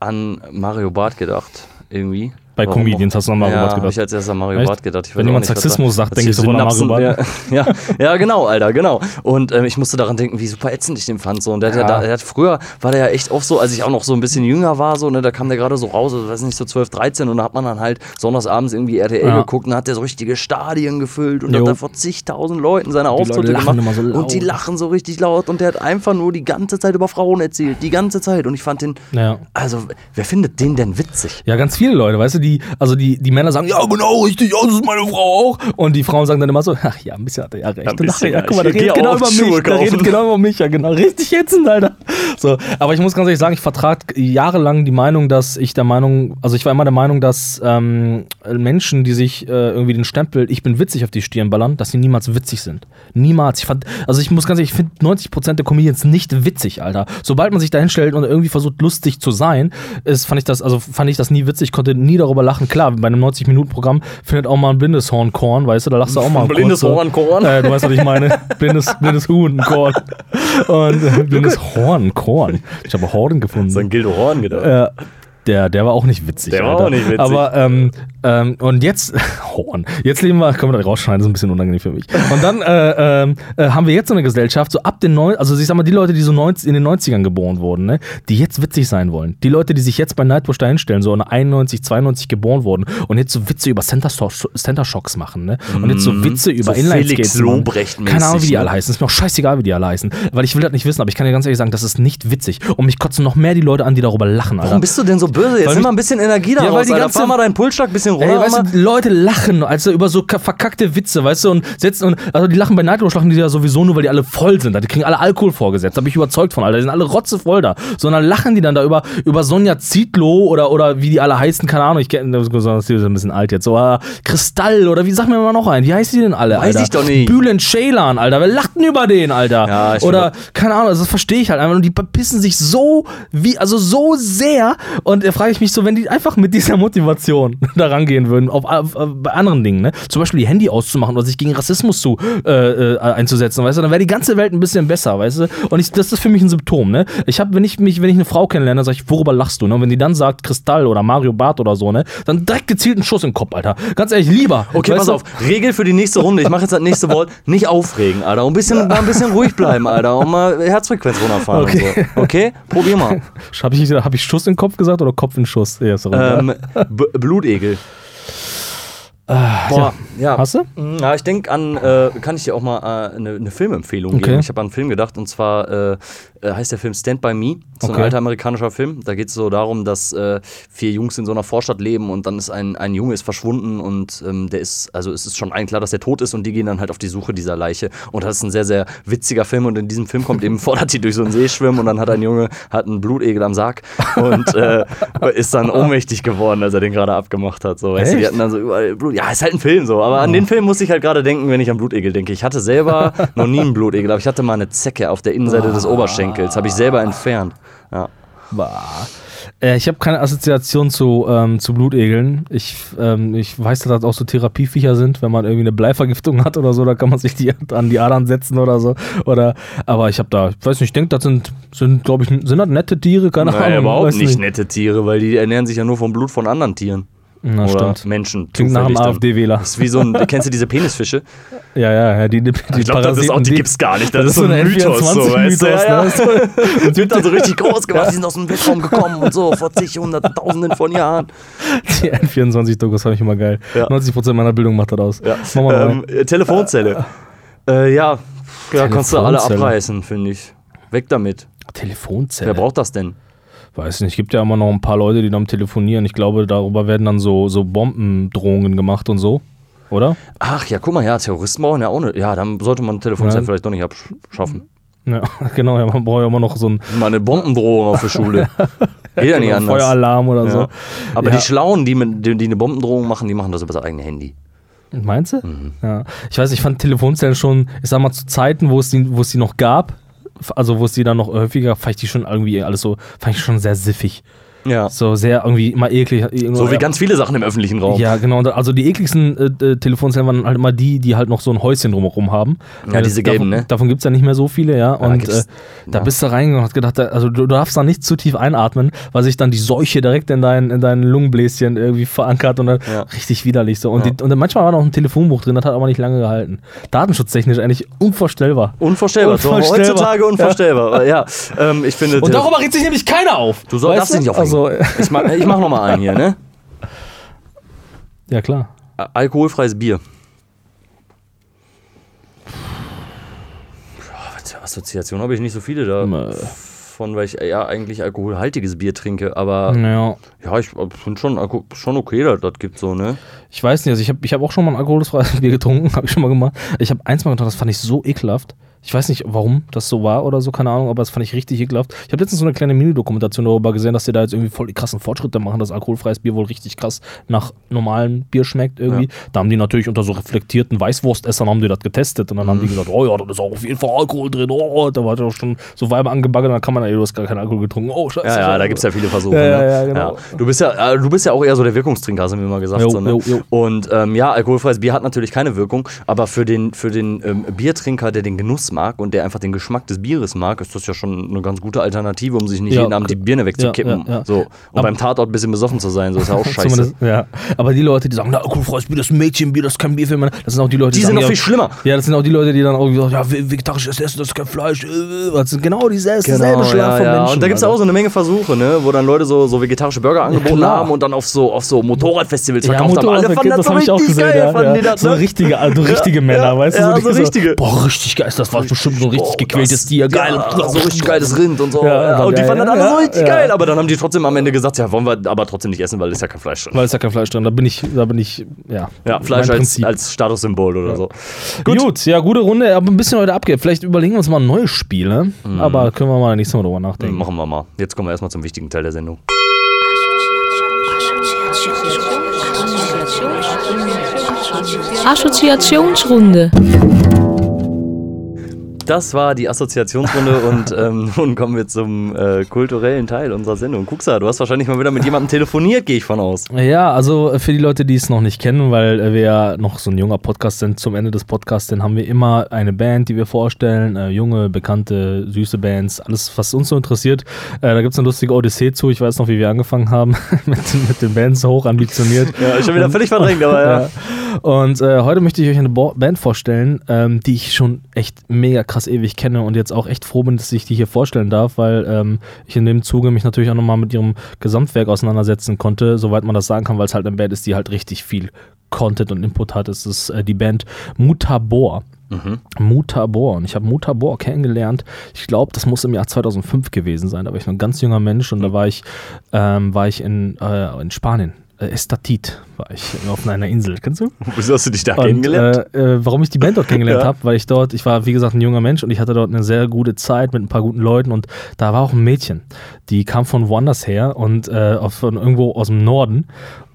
an Mario Barth gedacht, irgendwie. Bei Warum Comedians auch? hast du an Mario ja, Barth hab gedacht. ich als erstes an Mario Echt? Barth gedacht. Wenn jemand Sexismus sagt, denke die ich sofort an Mario Synapsen- Ja, ja, ja, genau, Alter, genau. Und ähm, ich musste daran denken, wie super ätzend ich den fand. So. Und der, hat ja. Ja. da, der hat früher war der ja echt oft so, als ich auch noch so ein bisschen jünger war, so, ne, da kam der gerade so raus, also, weiß nicht, so 12, 13 und da hat man dann halt sonntagsabends irgendwie RTL Ja. geguckt und hat der so richtige Stadien gefüllt und Jo. hat da vor zigtausend Leuten seine Auftritte gemacht. so und die lachen so richtig laut und der hat einfach nur die ganze Zeit über Frauen erzählt, die ganze Zeit. Und ich fand den, Ja. also, wer findet den denn witzig? Ja, ganz viele Leute, weißt du, die, also die, die Männer sagen, ja, genau, richtig, ja, das ist meine Frau auch. Und die Frauen sagen dann immer so, ach ja, ein bisschen hat er ja recht. ein bisschen, Ach, ja, guck mal, der ich geh redet genau über Schuhe mich, der redet genau über mich, ja, genau, richtig ätzend, Alter. So, aber ich muss ganz ehrlich sagen, ich vertrag jahrelang die Meinung, dass ich der Meinung, also ich war immer der Meinung, dass ähm, Menschen, die sich äh, irgendwie den Stempel, ich bin witzig auf die Stirn ballern, dass sie niemals witzig sind. Niemals. Ich fand, also ich muss ganz ehrlich, ich finde 90% der Comedians nicht witzig, Alter. Sobald man sich da hinstellt und irgendwie versucht, lustig zu sein, ist, fand ich das, also fand ich das nie witzig, konnte nie darüber lachen. Klar, bei einem 90-Minuten-Programm findet auch mal ein blindes Horn Korn, weißt du, da lachst du auch mal. Blindes kurz so. Hornkorn? Äh, du weißt, was ich meine. Blindes, blindes Huhn, Korn. Und äh, blindes Horn, Korn. Ich habe Horn gefunden. So ein Gildo Horn gedacht. Äh, der, der war auch nicht witzig. Der war Alter. auch nicht witzig. Aber, ähm, ähm, und jetzt, Horn, jetzt leben wir, können wir da rausschneiden, das ist ein bisschen unangenehm für mich. Und dann äh, ähm, äh, haben wir jetzt so eine Gesellschaft, so ab den neun, also ich sag mal, die Leute, die so 90, in den 90ern geboren wurden, ne, die jetzt witzig sein wollen. Die Leute, die sich jetzt bei Nightwish da hinstellen, so in 91, 92 geboren wurden und jetzt so Witze über Center, Center Shocks machen, ne? Und jetzt so Witze über So Inline-Skates Keine Ahnung, wie die ne? alle heißen. Ist mir auch scheißegal, wie die alle heißen. Weil ich will das nicht wissen, aber ich kann dir ganz ehrlich sagen, das ist nicht witzig. Und mich kotzen noch mehr die Leute an, die darüber lachen, Alter. Warum bist du denn so böse? Jetzt Weil nimm mal ein bisschen Energie da Ja, weil raus, die Alter. ganze- Fahr mal deinen Pulsschlag ein bisschen runter. Ey, weißt du, die Leute lachen, also über so ka- verkackte Witze, weißt du, und setzen und also die lachen bei Nightwish lachen die ja sowieso nur, weil die alle voll sind. Die kriegen alle Alkohol vorgesetzt. Da bin ich überzeugt von, Alter. Die sind alle rotzevoll da. Sondern lachen die dann da über, über Sonja Zietlow oder, oder wie die alle heißen, keine Ahnung, ich kenne die ist ein bisschen alt jetzt, so äh, Kristall oder wie sag mir mal noch einen, wie heißen die denn alle, Weiß Alter? ich doch nicht. Bülent Ceylan, Alter. Wer lacht denn über den, Alter? Ja, ich oder keine Ahnung, also das verstehe ich halt einfach. Und die pissen sich so wie, also so sehr. Und da frage ich mich so, wenn die einfach mit dieser Motivation da rangehen würden, auf, auf, auf, bei anderen Dingen, ne? Zum Beispiel die Handy auszumachen oder sich gegen Rassismus zu, äh, äh, einzusetzen, weißt du, dann wäre die ganze Welt ein bisschen besser, weißt du? Und ich, das ist für mich ein Symptom, ne? Ich habe, wenn ich mich, wenn ich eine Frau kennenlerne, sage ich, worüber lachst du, ne? Und wenn die dann sagt Kristall oder Mario Barth oder so, ne? Dann direkt gezielt einen Schuss im Kopf, Alter. Ganz ehrlich, lieber. Okay, pass du? auf. Regel für die nächste Runde. Ich mache jetzt das nächste Wort. Nicht aufregen, Alter. Und ein bisschen, mal ein bisschen ruhig bleiben, Alter. Und mal Herzfrequenz runterfahren Okay. und so. Okay? Probier mal. Habe ich, hab ich Schuss im Kopf gesagt oder Kopf in Schuss? Ja. Ähm, B Blutegel. Boah, ja. Hast du? Mm, Ja, ich denke an, äh, kann ich dir auch mal äh, eine, eine Filmempfehlung Okay. geben. Ich habe an einen Film gedacht und zwar äh, äh, heißt der Film Stand By Me. So Okay. ein alter amerikanischer Film. Da geht es so darum, dass äh, vier Jungs in so einer Vorstadt leben und dann ist ein, ein Junge ist verschwunden und ähm, der ist, also es ist schon allen klar, dass der tot ist und die gehen dann halt auf die Suche dieser Leiche. Und das ist ein sehr, sehr witziger Film und in diesem Film kommt eben vor, dass die durch so einen See schwimmen und dann hat ein Junge hat einen Blutegel am Sarg und äh, ist dann ohnmächtig geworden, als er den gerade abgemacht hat. So, weißt du, die hatten dann so überall Blut. Ja, ist halt ein Film so, aber an den Film muss ich halt gerade denken, wenn ich an Blutegel denke. Ich hatte selber noch nie einen Blutegel, aber ich hatte mal eine Zecke auf der Innenseite des Oberschenkels, habe ich selber entfernt. Ja. Bah. Äh, ich habe keine Assoziation zu, ähm, zu Blutegeln. Ich, ähm, ich weiß, dass das auch so Therapieviecher sind, wenn man irgendwie eine Bleivergiftung hat oder so, da kann man sich die an die Adern setzen oder so. Oder, aber ich habe da, ich weiß nicht, ich denke, das sind, sind glaube ich, sind das nette Tiere, keine Naja, Ahnung. überhaupt weiß nicht nette Tiere, weil die ernähren sich ja nur vom Blut von anderen Tieren. Na, oder stimmt. Menschen. Klingt nach einem. AfD-Wähler. Das ist wie so ein, kennst du diese Penisfische? Ja, ja, ja, die, die, die Ich glaube, das ist auch, die gibt's gar nicht. Das, ist so ein Mythos, so, weißt du? N24-Mythos, Ja, ja. ne? Und wird dann so richtig groß gemacht, die sind aus dem Weltraum gekommen und so, vor zig, hunderttausenden von Jahren. Die N24-Dokus fand ich immer geil. Ja. 90% meiner Bildung macht das aus. Ja. Mach mal Ähm, äh, Telefonzelle. Äh, ja, ja kannst du alle abreißen, finde ich. Weg damit. Telefonzelle. Wer braucht das denn? Weiß nicht, gibt ja immer noch ein paar Leute, die dann telefonieren. Ich glaube, darüber werden dann so, so Bombendrohungen gemacht und so. Oder? Ach ja, guck mal, ja, Terroristen brauchen ja auch eine. Ja, dann sollte man Telefonzelle Ja. vielleicht doch nicht abschaffen. Ja, genau, ja, man braucht ja immer noch so ein Mal eine Bombendrohung auf der Schule. Geht ja nicht anders. Feueralarm oder Ja. so. Aber Ja. die Schlauen, die, mit, die, die eine Bombendrohung machen, die machen das über das eigene Handy. Meinst du? Mhm. Ja. Ich weiß, ich fand Telefonzellen schon, ich sag mal, zu Zeiten, wo es die, wo es die noch gab, also wo es die dann noch häufiger, fand ich die schon irgendwie alles so, fand ich schon sehr siffig. Ja. So sehr irgendwie immer eklig. So wie ganz viele Sachen im öffentlichen Raum. Ja, genau. Also die ekligsten äh, äh, Telefonzellen waren halt immer die, die halt noch so ein Häuschen drumherum haben. Ja, Weil diese gelben, davon, ne? Davon gibt es ja nicht mehr so viele, ja. Und gibt's- äh, da ja. bist du reingegangen und hast gedacht, da- also du darfst da nicht zu tief einatmen, weil sich dann die Seuche direkt in deinen in deinen Lungenbläschen irgendwie verankert und dann Ja. richtig widerlich so. Und, Ja. die, und manchmal war noch ein Telefonbuch drin, das hat aber nicht lange gehalten. Datenschutztechnisch eigentlich unvorstellbar. Unvorstellbar. So, Unvorstellbar. heutzutage unvorstellbar. Ja, ähm, ich finde. Und darüber regt sich nämlich keiner auf. Du soll, darfst dich nicht aufregen. Also, ich, mach, ich mach noch mal einen hier, ne? ja, klar. Alkoholfreies Bier. Ja, was für Assoziation habe ich nicht so viele da. Äh. Von, weil ich ja eigentlich alkoholhaltiges Bier trinke. Aber Ja. ja, ich finde schon, Alko- schon okay, dass das gibt so, ne? Ich weiß nicht, also ich habe ich hab auch schon mal ein alkoholfreies Bier getrunken, habe ich schon mal gemacht. Ich habe eins mal getrunken, das fand ich so ekelhaft. Ich weiß nicht, warum das so war oder so, keine Ahnung, aber das fand ich richtig ekelhaft. Ich habe letztens so eine kleine Mini-Dokumentation darüber gesehen, dass die da jetzt irgendwie voll die krassen Fortschritte machen, dass alkoholfreies Bier wohl richtig krass nach normalem Bier schmeckt irgendwie. Da haben die natürlich unter so reflektierten Weißwurstessern haben die das getestet und dann haben die gesagt, oh ja, da ist auch auf jeden Fall Alkohol drin, oh, da war doch schon so Weiber angebaggert, dann kann man, ey, du hast gar keinen Alkohol getrunken, oh, scheiße. Ja, ja, da gibt es ja viele Versuche. Ja, ja, ne? ja, genau. Du, bist ja, äh, du bist ja auch eher so der Wirkungstrinker, hast du mir mal gesagt. Jo, so, ne? jo, jo. Und ähm, ja, alkoholfreies Bier hat natürlich keine Wirkung, aber für den, für den ähm, Biertrinker, der den Genuss mag und der einfach den Geschmack des Bieres mag, ist das ja schon eine ganz gute Alternative, um sich nicht Ja, jeden Abend die Birne wegzukippen. ja, ja. So. Und Aber- beim Tatort ein bisschen besoffen zu sein, so ist ja auch scheiße. Ja. Aber die Leute, die sagen, na, alkoholfreies Bier, das ist Mädchenbier, das ist kein Bier für Männer, das sind auch die Leute, Die sind sagen, noch ja, viel schlimmer. Ja, das sind auch die Leute, die dann auch sagen, ja, ve- vegetarisches Essen, das ist kein Fleisch. äh, Das sind genau dieselbe, dieselbe Schlag ja, von ja. Menschen. Und da gibt es auch so eine Menge Versuche, ne? wo dann Leute so, so vegetarische Burger angeboten haben und dann auf so, auf so Motorradfestivals ja, verkauft haben. Alle Motorrad, fanden das, das so habe ich auch richtig gesehen. geil. Ja, fanden ja. die das, so richtige, also richtige Männer, ja, weißt du? ja, die so richtige. Boah, richtig geil ist das, war bestimmt so ein richtig Oh, gequältes das- Tier, geil. Ja, so richtig geiles Rind und so. Ja, und die ja, fanden ja, das alle so richtig ja. geil. Aber dann haben die trotzdem am Ende gesagt, ja, wollen wir aber trotzdem nicht essen, weil ist ja kein Fleisch drin. Weil ist ja kein Fleisch drin, da bin ich, da bin ich, ja. Ja, Fleisch als, als Statussymbol oder so. Gut. ja, gute Runde, aber ein bisschen heute abgeht. Vielleicht überlegen wir uns mal ein neues Spiel, ne? Aber können wir mal nächstes Mal drüber nachdenken. Machen wir mal. Jetzt kommen wir erstmal zum wichtigen Teil der Sendung. Assoziationsrunde. Das war die Assoziationsrunde und ähm, nun kommen wir zum äh, kulturellen Teil unserer Sendung. Kuxa, du hast wahrscheinlich mal wieder mit jemandem telefoniert, gehe ich von aus. Ja, also äh, für die Leute, die es noch nicht kennen, weil äh, wir ja noch so ein junger Podcast sind, zum Ende des Podcasts, dann haben wir immer eine Band, die wir vorstellen. Äh, junge, bekannte, süße Bands, alles, was uns so interessiert. Äh, da gibt es eine lustige Odyssee zu. Ich weiß noch, wie wir angefangen haben mit, den- mit den Bands hoch ambitioniert. Ja, ich bin wieder völlig verdrängt, aber ja. Ja. Und äh, heute möchte ich euch eine Bo Band vorstellen, ähm, die ich schon echt mega krass ewig kenne und jetzt auch echt froh bin, dass ich die hier vorstellen darf, weil ähm, ich in dem Zuge mich natürlich auch nochmal mit ihrem Gesamtwerk auseinandersetzen konnte, soweit man das sagen kann, weil es halt eine Band ist, die halt richtig viel Content und Input hat. Es ist äh, die Band Mutabor. Mutabor. Und ich habe Mutabor kennengelernt. Ich glaube, das muss im Jahr 2005 gewesen sein. Da war ich noch ein ganz junger Mensch und da war ich, ähm, war ich in, äh, in Spanien. Äh, Estatit war ich auf einer Insel. Kennst du? Wieso hast du dich da Und, kennengelernt? Äh, äh, warum ich die Band dort kennengelernt Ja. habe, weil ich dort, ich war wie gesagt ein junger Mensch und ich hatte dort eine sehr gute Zeit mit ein paar guten Leuten und da war auch ein Mädchen, die kam von woanders her und äh, von irgendwo aus dem Norden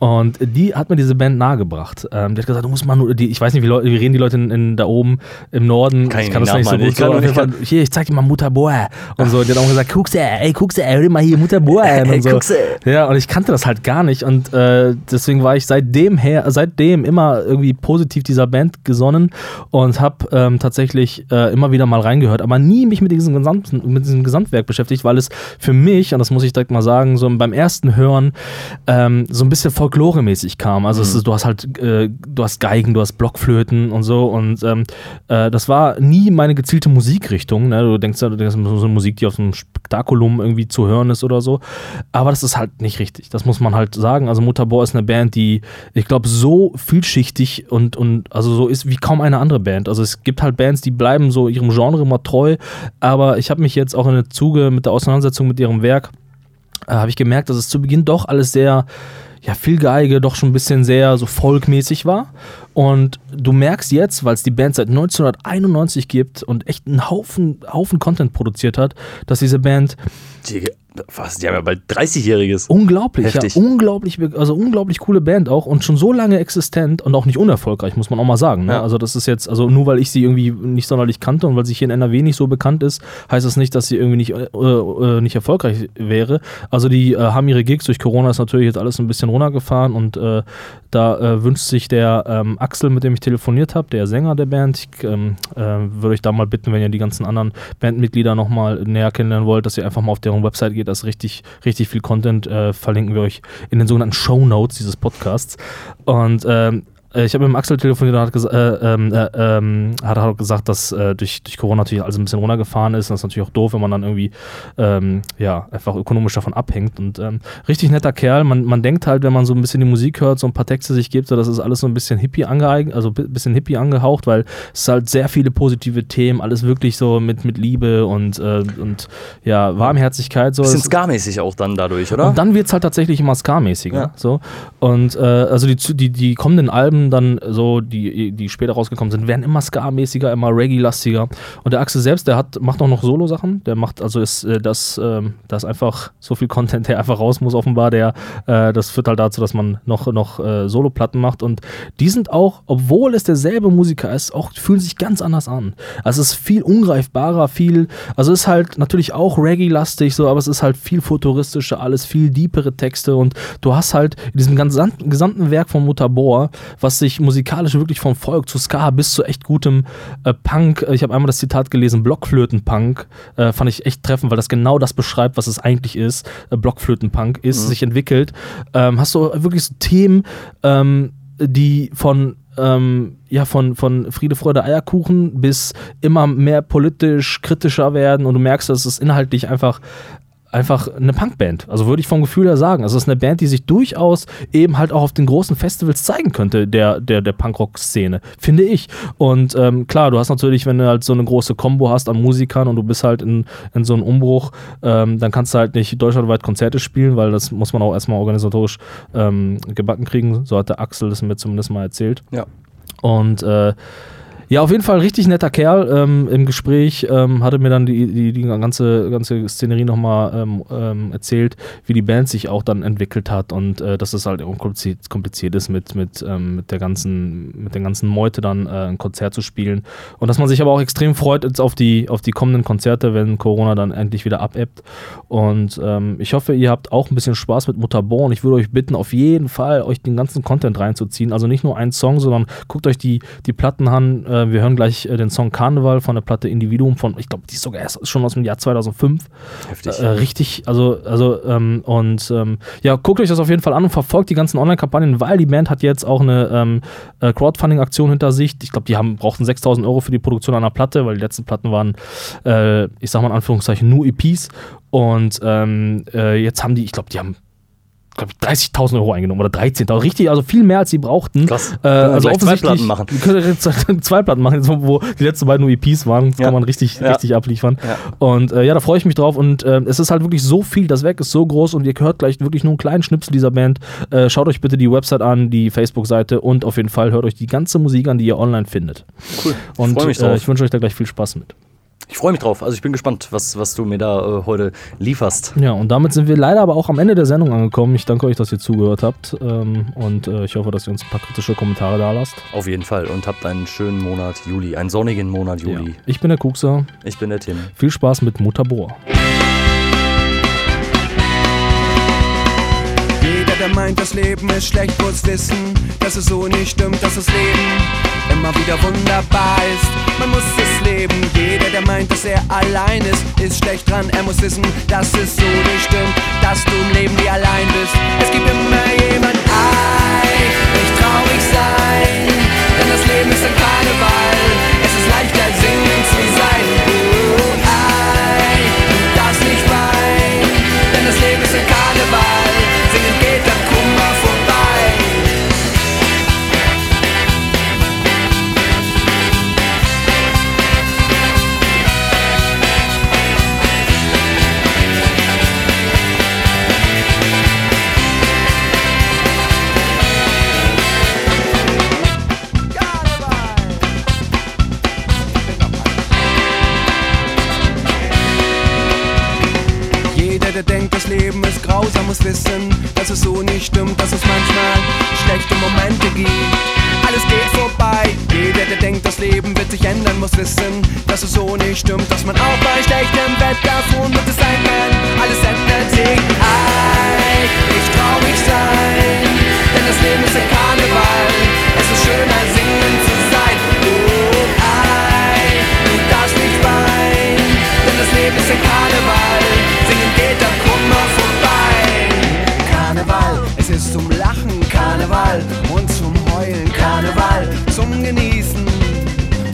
und die hat mir diese Band nahegebracht. Ähm, die hat gesagt, du musst mal nur, die, ich weiß nicht, wie, Leute, wie reden die Leute in, in, da oben im Norden, Kann ich ich kann das nicht so gut. Ich kann so, nicht- Fall, hier, ich zeig dir mal Mutterboa und so. Die hat auch gesagt, guck's ey, guck's ey, hör dir mal hier Mutterboa an und so. Ja, und ich kannte das halt gar nicht und äh, deswegen war ich seitdem her, seitdem immer irgendwie positiv dieser Band gesonnen und habe ähm, tatsächlich äh, immer wieder mal reingehört, aber nie mich mit diesem, gesamten, mit diesem Gesamtwerk beschäftigt, weil es für mich, und das muss ich direkt mal sagen, so beim ersten Hören ähm, so ein bisschen Folklore-mäßig kam. Also es ist, du hast halt, äh, du hast Geigen, du hast Blockflöten und so und ähm, äh, das war nie meine gezielte Musikrichtung. Ne? Du denkst ja, das ist so eine Musik, die auf einem Spektakulum irgendwie zu hören ist oder so. Aber das ist halt nicht richtig. Das muss man halt sagen. Also Mutterbohr ist eine Band, die, ich glaube, so vielschichtig und, und also so ist wie kaum eine andere Band. Also es gibt halt Bands, die bleiben so ihrem Genre immer treu. Aber ich habe mich jetzt auch in der Zuge mit der Auseinandersetzung mit ihrem Werk, äh, habe ich gemerkt, dass es zu Beginn doch alles sehr ja, viel Geige doch schon ein bisschen sehr so folkmäßig war. Und du merkst jetzt, weil es die Band seit 1991 gibt und echt einen Haufen, Haufen Content produziert hat, dass diese Band Die, was, die haben ja bald 30-Jähriges. unglaublich, Heftig. ja, unglaublich, also unglaublich coole Band auch und schon so lange existent und auch nicht unerfolgreich, muss man auch mal sagen. Ne? Ja. Also das ist jetzt, also nur weil ich sie irgendwie nicht sonderlich kannte und weil sie hier in NRW nicht so bekannt ist, heißt das nicht, dass sie irgendwie nicht, äh, äh, nicht erfolgreich wäre. Also die äh, haben ihre Gigs durch Corona ist natürlich jetzt alles ein bisschen runtergefahren und äh, da äh, wünscht sich der ähm, Axel, mit dem ich telefoniert habe, der Sänger der Band, ich ähm, äh, würde euch da mal bitten, wenn ihr die ganzen anderen Bandmitglieder nochmal näher kennenlernen wollt, dass ihr einfach mal auf deren Website geht, da ist richtig, richtig viel Content, äh, verlinken wir euch in den sogenannten Show Notes dieses Podcasts. Und ähm, äh, ich habe mit dem Axel telefoniert und hat, ges äh, ähm, äh, ähm, hat auch gesagt, dass äh, durch, durch Corona natürlich alles ein bisschen runtergefahren ist. Und das ist natürlich auch doof, wenn man dann irgendwie ähm, ja, einfach ökonomisch davon abhängt. Und ähm, richtig netter Kerl. Man, man denkt halt, wenn man so ein bisschen die Musik hört, so ein paar Texte sich gibt, so, das ist alles so ein bisschen hippie angeeignet, also ein bisschen hippie angehaucht, weil es halt sehr viele positive Themen, alles wirklich so mit, mit Liebe und, äh, und ja, Warmherzigkeit. So. Bisschen Ska-mäßig auch dann dadurch, oder? und dann wird es halt tatsächlich immer Ska-mäßiger. Ja. So. Und äh, also die, die, die kommenden Alben dann so, die, die später rausgekommen sind, werden immer Ska-mäßiger, immer Reggae-lastiger. Und der Axel selbst, der hat, macht auch noch Solo-Sachen. Der macht, also ist äh, das, ähm, das ist einfach so viel Content, der einfach raus muss, offenbar. Der, äh, das führt halt dazu, dass man noch, noch äh, Solo-Platten macht. Und die sind auch, obwohl es derselbe Musiker ist, auch fühlen sich ganz anders an. Also es ist viel ungreifbarer, viel, also es ist halt natürlich auch Reggae-lastig, so, aber es ist halt viel futuristischer, alles viel deepere Texte und du hast halt in diesem gesamten, gesamten Werk von Mutabor, was sich musikalisch wirklich von Folk zu Ska bis zu echt gutem äh, Punk, äh, ich habe einmal das Zitat gelesen, Blockflöten-Punk, äh, fand ich echt treffend, weil das genau das beschreibt, was es eigentlich ist, äh, Blockflöten-Punk ist, sich entwickelt. Ähm, hast du wirklich so Themen, ähm, die von ähm, ja, von, von Friede, Freude, Eierkuchen bis immer mehr politisch kritischer werden und du merkst, dass es inhaltlich einfach einfach eine Punkband. Also würde ich vom Gefühl her sagen. Also es ist eine Band, die sich durchaus eben halt auch auf den großen Festivals zeigen könnte, der, der, der Punkrock-Szene, finde ich. Und ähm, klar, du hast natürlich, wenn du halt so eine große Combo hast an Musikern und du bist halt in, in so einem Umbruch, ähm, dann kannst du halt nicht deutschlandweit Konzerte spielen, weil das muss man auch erstmal organisatorisch ähm, gebacken kriegen. So hat der Axel das mir zumindest mal erzählt. Ja. Und äh, ja, auf jeden Fall richtig netter Kerl. Ähm, Im Gespräch ähm, hatte mir dann die, die, die ganze, ganze Szenerie nochmal ähm, ähm, erzählt, wie die Band sich auch dann entwickelt hat und äh, dass es halt auch kompliziert, kompliziert ist, mit, mit, ähm, mit, der ganzen, mit der ganzen Meute dann äh, ein Konzert zu spielen. Und dass man sich aber auch extrem freut jetzt auf die, auf die kommenden Konzerte, wenn Corona dann endlich wieder abebbt. Und ähm, ich hoffe, ihr habt auch ein bisschen Spaß mit Mutterborn. Ich würde euch bitten, auf jeden Fall euch den ganzen Content reinzuziehen. Also nicht nur einen Song, sondern guckt euch die, die Platten an. Äh, wir hören gleich äh, den Song Karneval von der Platte Individuum von, ich glaube, die ist sogar erst schon aus dem Jahr 2005. Heftig. Äh, richtig, also, also ähm, und ähm, ja, guckt euch das auf jeden Fall an und verfolgt die ganzen Online-Kampagnen, weil die Band hat jetzt auch eine ähm, äh, Crowdfunding-Aktion hinter sich. Ich glaube, die haben, brauchten 6000 Euro für die Produktion einer Platte, weil die letzten Platten waren, äh, ich sag mal in Anführungszeichen, nur EPs. Und ähm, äh, jetzt haben die, ich glaube, die haben glaube ich, 30.000 Euro eingenommen oder 13.000. Richtig, also viel mehr als sie brauchten. Krass. Äh, wir also zwei Platten machen. Können jetzt zwei Platten machen, wo die letzten beiden nur EPs waren. Das Ja. kann man richtig, Ja. richtig abliefern. Ja. Und äh, ja, da freue ich mich drauf. Und äh, es ist halt wirklich so viel, das Werk ist so groß und ihr hört gleich wirklich nur einen kleinen Schnipsel dieser Band. Äh, schaut euch bitte die Website an, die Facebook-Seite und auf jeden Fall hört euch die ganze Musik an, die ihr online findet. Cool. Und ich äh, drauf. ich wünsche euch da gleich viel Spaß mit. Ich freue mich drauf. Also ich bin gespannt, was, was du mir da äh, heute lieferst. Ja, und damit sind wir leider aber auch am Ende der Sendung angekommen. Ich danke euch, dass ihr zugehört habt. Ähm, und äh, ich hoffe, dass ihr uns ein paar kritische Kommentare da lasst. Auf jeden Fall. Und habt einen schönen Monat Juli. Einen sonnigen Monat Juli. Ja. Ich bin der Kuxer. Ich bin der Tim. Viel Spaß mit Mutter Der meint, das Leben ist schlecht, muss wissen, dass es so nicht stimmt, dass das Leben immer wieder wunderbar ist. Man muss es leben. Jeder, der meint, dass er allein ist, ist schlecht dran. Er muss wissen, dass es so nicht stimmt, dass du im Leben nie allein bist. Es gibt immer jemand, ei, nicht traurig sein, denn das Leben ist ein Karneval. Es ist leichter singen zu sein. Das Leben ist ein Karneval. Singen geht Jeder, der denkt, das Leben ist grausam, muss wissen, dass es so nicht stimmt, dass es manchmal schlechte Momente gibt. Alles geht vorbei. Jeder, der denkt, das Leben wird sich ändern, muss wissen, dass es so nicht stimmt, dass man auch bei schlechtem Wetter frohen wird es sein, wenn alles ändert sich. Ei, nicht traurig sein, denn das Leben ist ein Karneval. Es ist schöner, singen zu sein. Oh, ei, du darfst nicht weinen, denn das Leben ist ein Karneval. Ist zum Lachen Karneval und zum Heulen Karneval, zum Genießen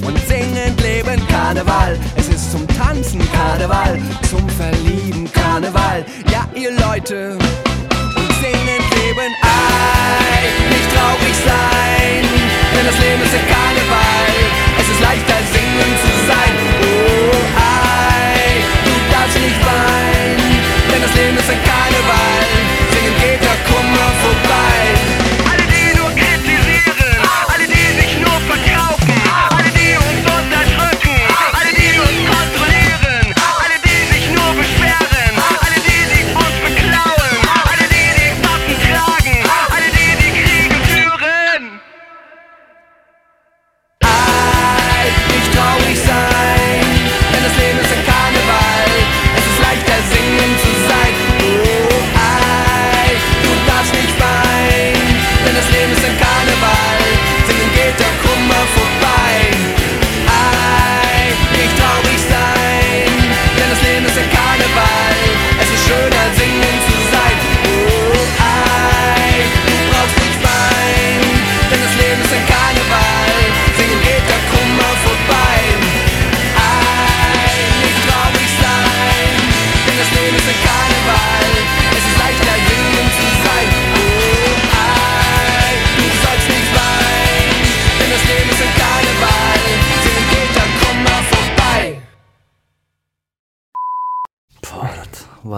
und singend leben Karneval. Es ist zum Tanzen Karneval, zum Verlieben Karneval. Ja, ihr Leute, und singend leben. Ei, nicht traurig sein, denn das Leben ist ein Karneval. Es ist leichter singen zu sein. Oh, ei, du darfst nicht weinen, denn das Leben ist ein Karneval.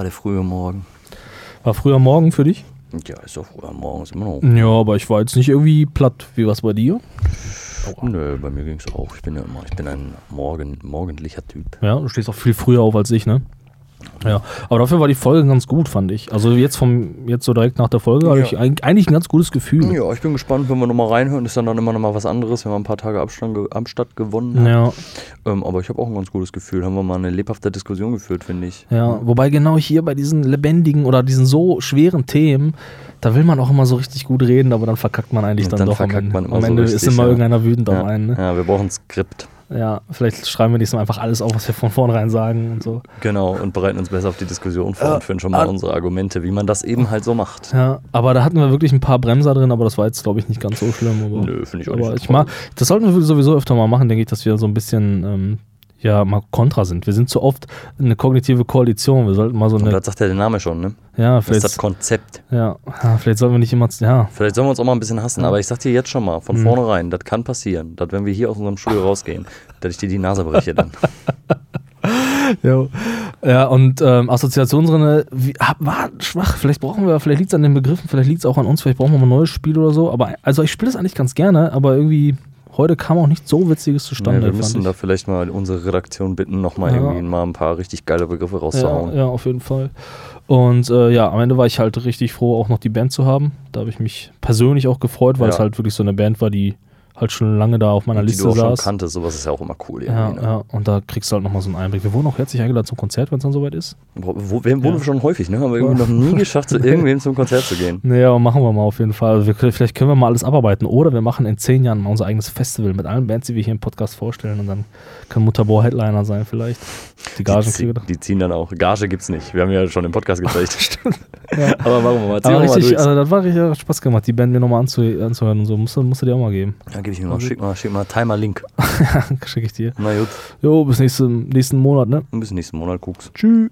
Der frühe Morgen. War früher Morgen für dich? Ja, ist doch früher morgens immer noch. Ja, aber ich war jetzt nicht irgendwie platt. Wie was bei dir? Nö, bei mir ging es auch. Ich bin ja immer, ich bin ein morgen, morgendlicher Typ. Ja, du stehst auch viel früher auf als ich, ne? Ja, aber dafür war die Folge ganz gut, fand ich. Also jetzt vom jetzt so direkt nach der Folge habe Ja. ich eig- eigentlich ein ganz gutes Gefühl. Ja, ich bin gespannt, wenn wir nochmal reinhören. Ist dann, dann immer nochmal was anderes, wenn wir ein paar Tage Abstand, Abstand gewonnen haben. Ja, Ähm, aber ich habe auch ein ganz gutes Gefühl. Haben wir mal eine lebhafte Diskussion geführt, finde ich. ja. Wobei genau hier bei diesen lebendigen oder diesen so schweren Themen, da will man auch immer so richtig gut reden, aber dann verkackt man eigentlich dann, dann doch am verkackt Ende. man immer am so Ende ist richtig, immer ja. irgendeiner wütend auf Ja, einen. Ne? ja, wir brauchen ein Skript. Ja, vielleicht schreiben wir nächstes Mal einfach alles auf, was wir von vornherein sagen und so. Genau, und bereiten uns besser auf die Diskussion vor Ja, und finden schon mal ah. unsere Argumente, wie man das eben halt so macht. Ja, aber da hatten wir wirklich ein paar Bremser drin, aber das war jetzt, glaube ich, nicht ganz so schlimm. Aber, Nö, finde ich auch aber nicht. ich mag, das sollten wir sowieso öfter mal machen, denke ich, dass wir so ein bisschen, ähm, ja, mal kontra sind. Wir sind zu oft eine kognitive Koalition. Wir sollten mal so Und eine, das sagt ja der Name schon, ne? ja, Das ist vielleicht, das Konzept. ja, ja, vielleicht sollten wir nicht immer, ja, Vielleicht sollen wir uns auch mal ein bisschen hassen, aber ich sag dir jetzt schon mal, von Mhm. vornherein, das kann passieren, dass wenn wir hier aus unserem Studio rausgehen, dass ich dir die Nase breche dann. Ja, ja und ähm, Assoziationsrinne wie, war schwach. Vielleicht brauchen wir, vielleicht liegt es an den Begriffen, vielleicht liegt es auch an uns, vielleicht brauchen wir mal ein neues Spiel oder so. Aber also ich spiele das eigentlich ganz gerne, aber irgendwie heute kam auch nicht so Witziges zustande. Nee, wir müssen da vielleicht mal unsere Redaktion bitten, nochmal Ja. irgendwie mal ein paar richtig geile Begriffe rauszuhauen. ja, ja, auf jeden Fall. Und äh, ja, am Ende war ich halt richtig froh, auch noch die Band zu haben. Da habe ich mich persönlich auch gefreut, weil Ja. es halt wirklich so eine Band war, die halt schon lange da auf meiner die Liste du auch schon saß. kanntest, sowas ist ja auch immer cool. Ja, ne? ja, und da kriegst du halt nochmal so einen Einblick. Wir wurden auch herzlich eingeladen zum Konzert, wenn es dann soweit ist. Wo, wo, wir wurden Ja. schon häufig, ne? Haben wir irgendwie noch nie geschafft, zu irgendwem zum Konzert zu gehen. Aber machen wir mal auf jeden Fall. Wir, vielleicht können wir mal alles abarbeiten. Oder wir machen in zehn Jahren mal unser eigenes Festival mit allen Bands, die wir hier im Podcast vorstellen. Und dann kann Mutterbohr Headliner sein vielleicht. Die Gagen die, die ziehen dann auch. Gage gibt's nicht. Wir haben ja schon im Podcast gezeigt. Ja. Aber wir mal. Aber wir mal richtig, durch. also das war richtig Spaß gemacht, die Band mir nochmal anzu, anzuhören und so. Musst du, musst du dir auch mal geben. Ja, gebe ich mir mal. Schick mal, schick mal Timer-Link. Schicke ich dir. Na gut. Jo, bis nächsten, nächsten Monat, ne? Bis nächsten Monat guckst. Tschüss.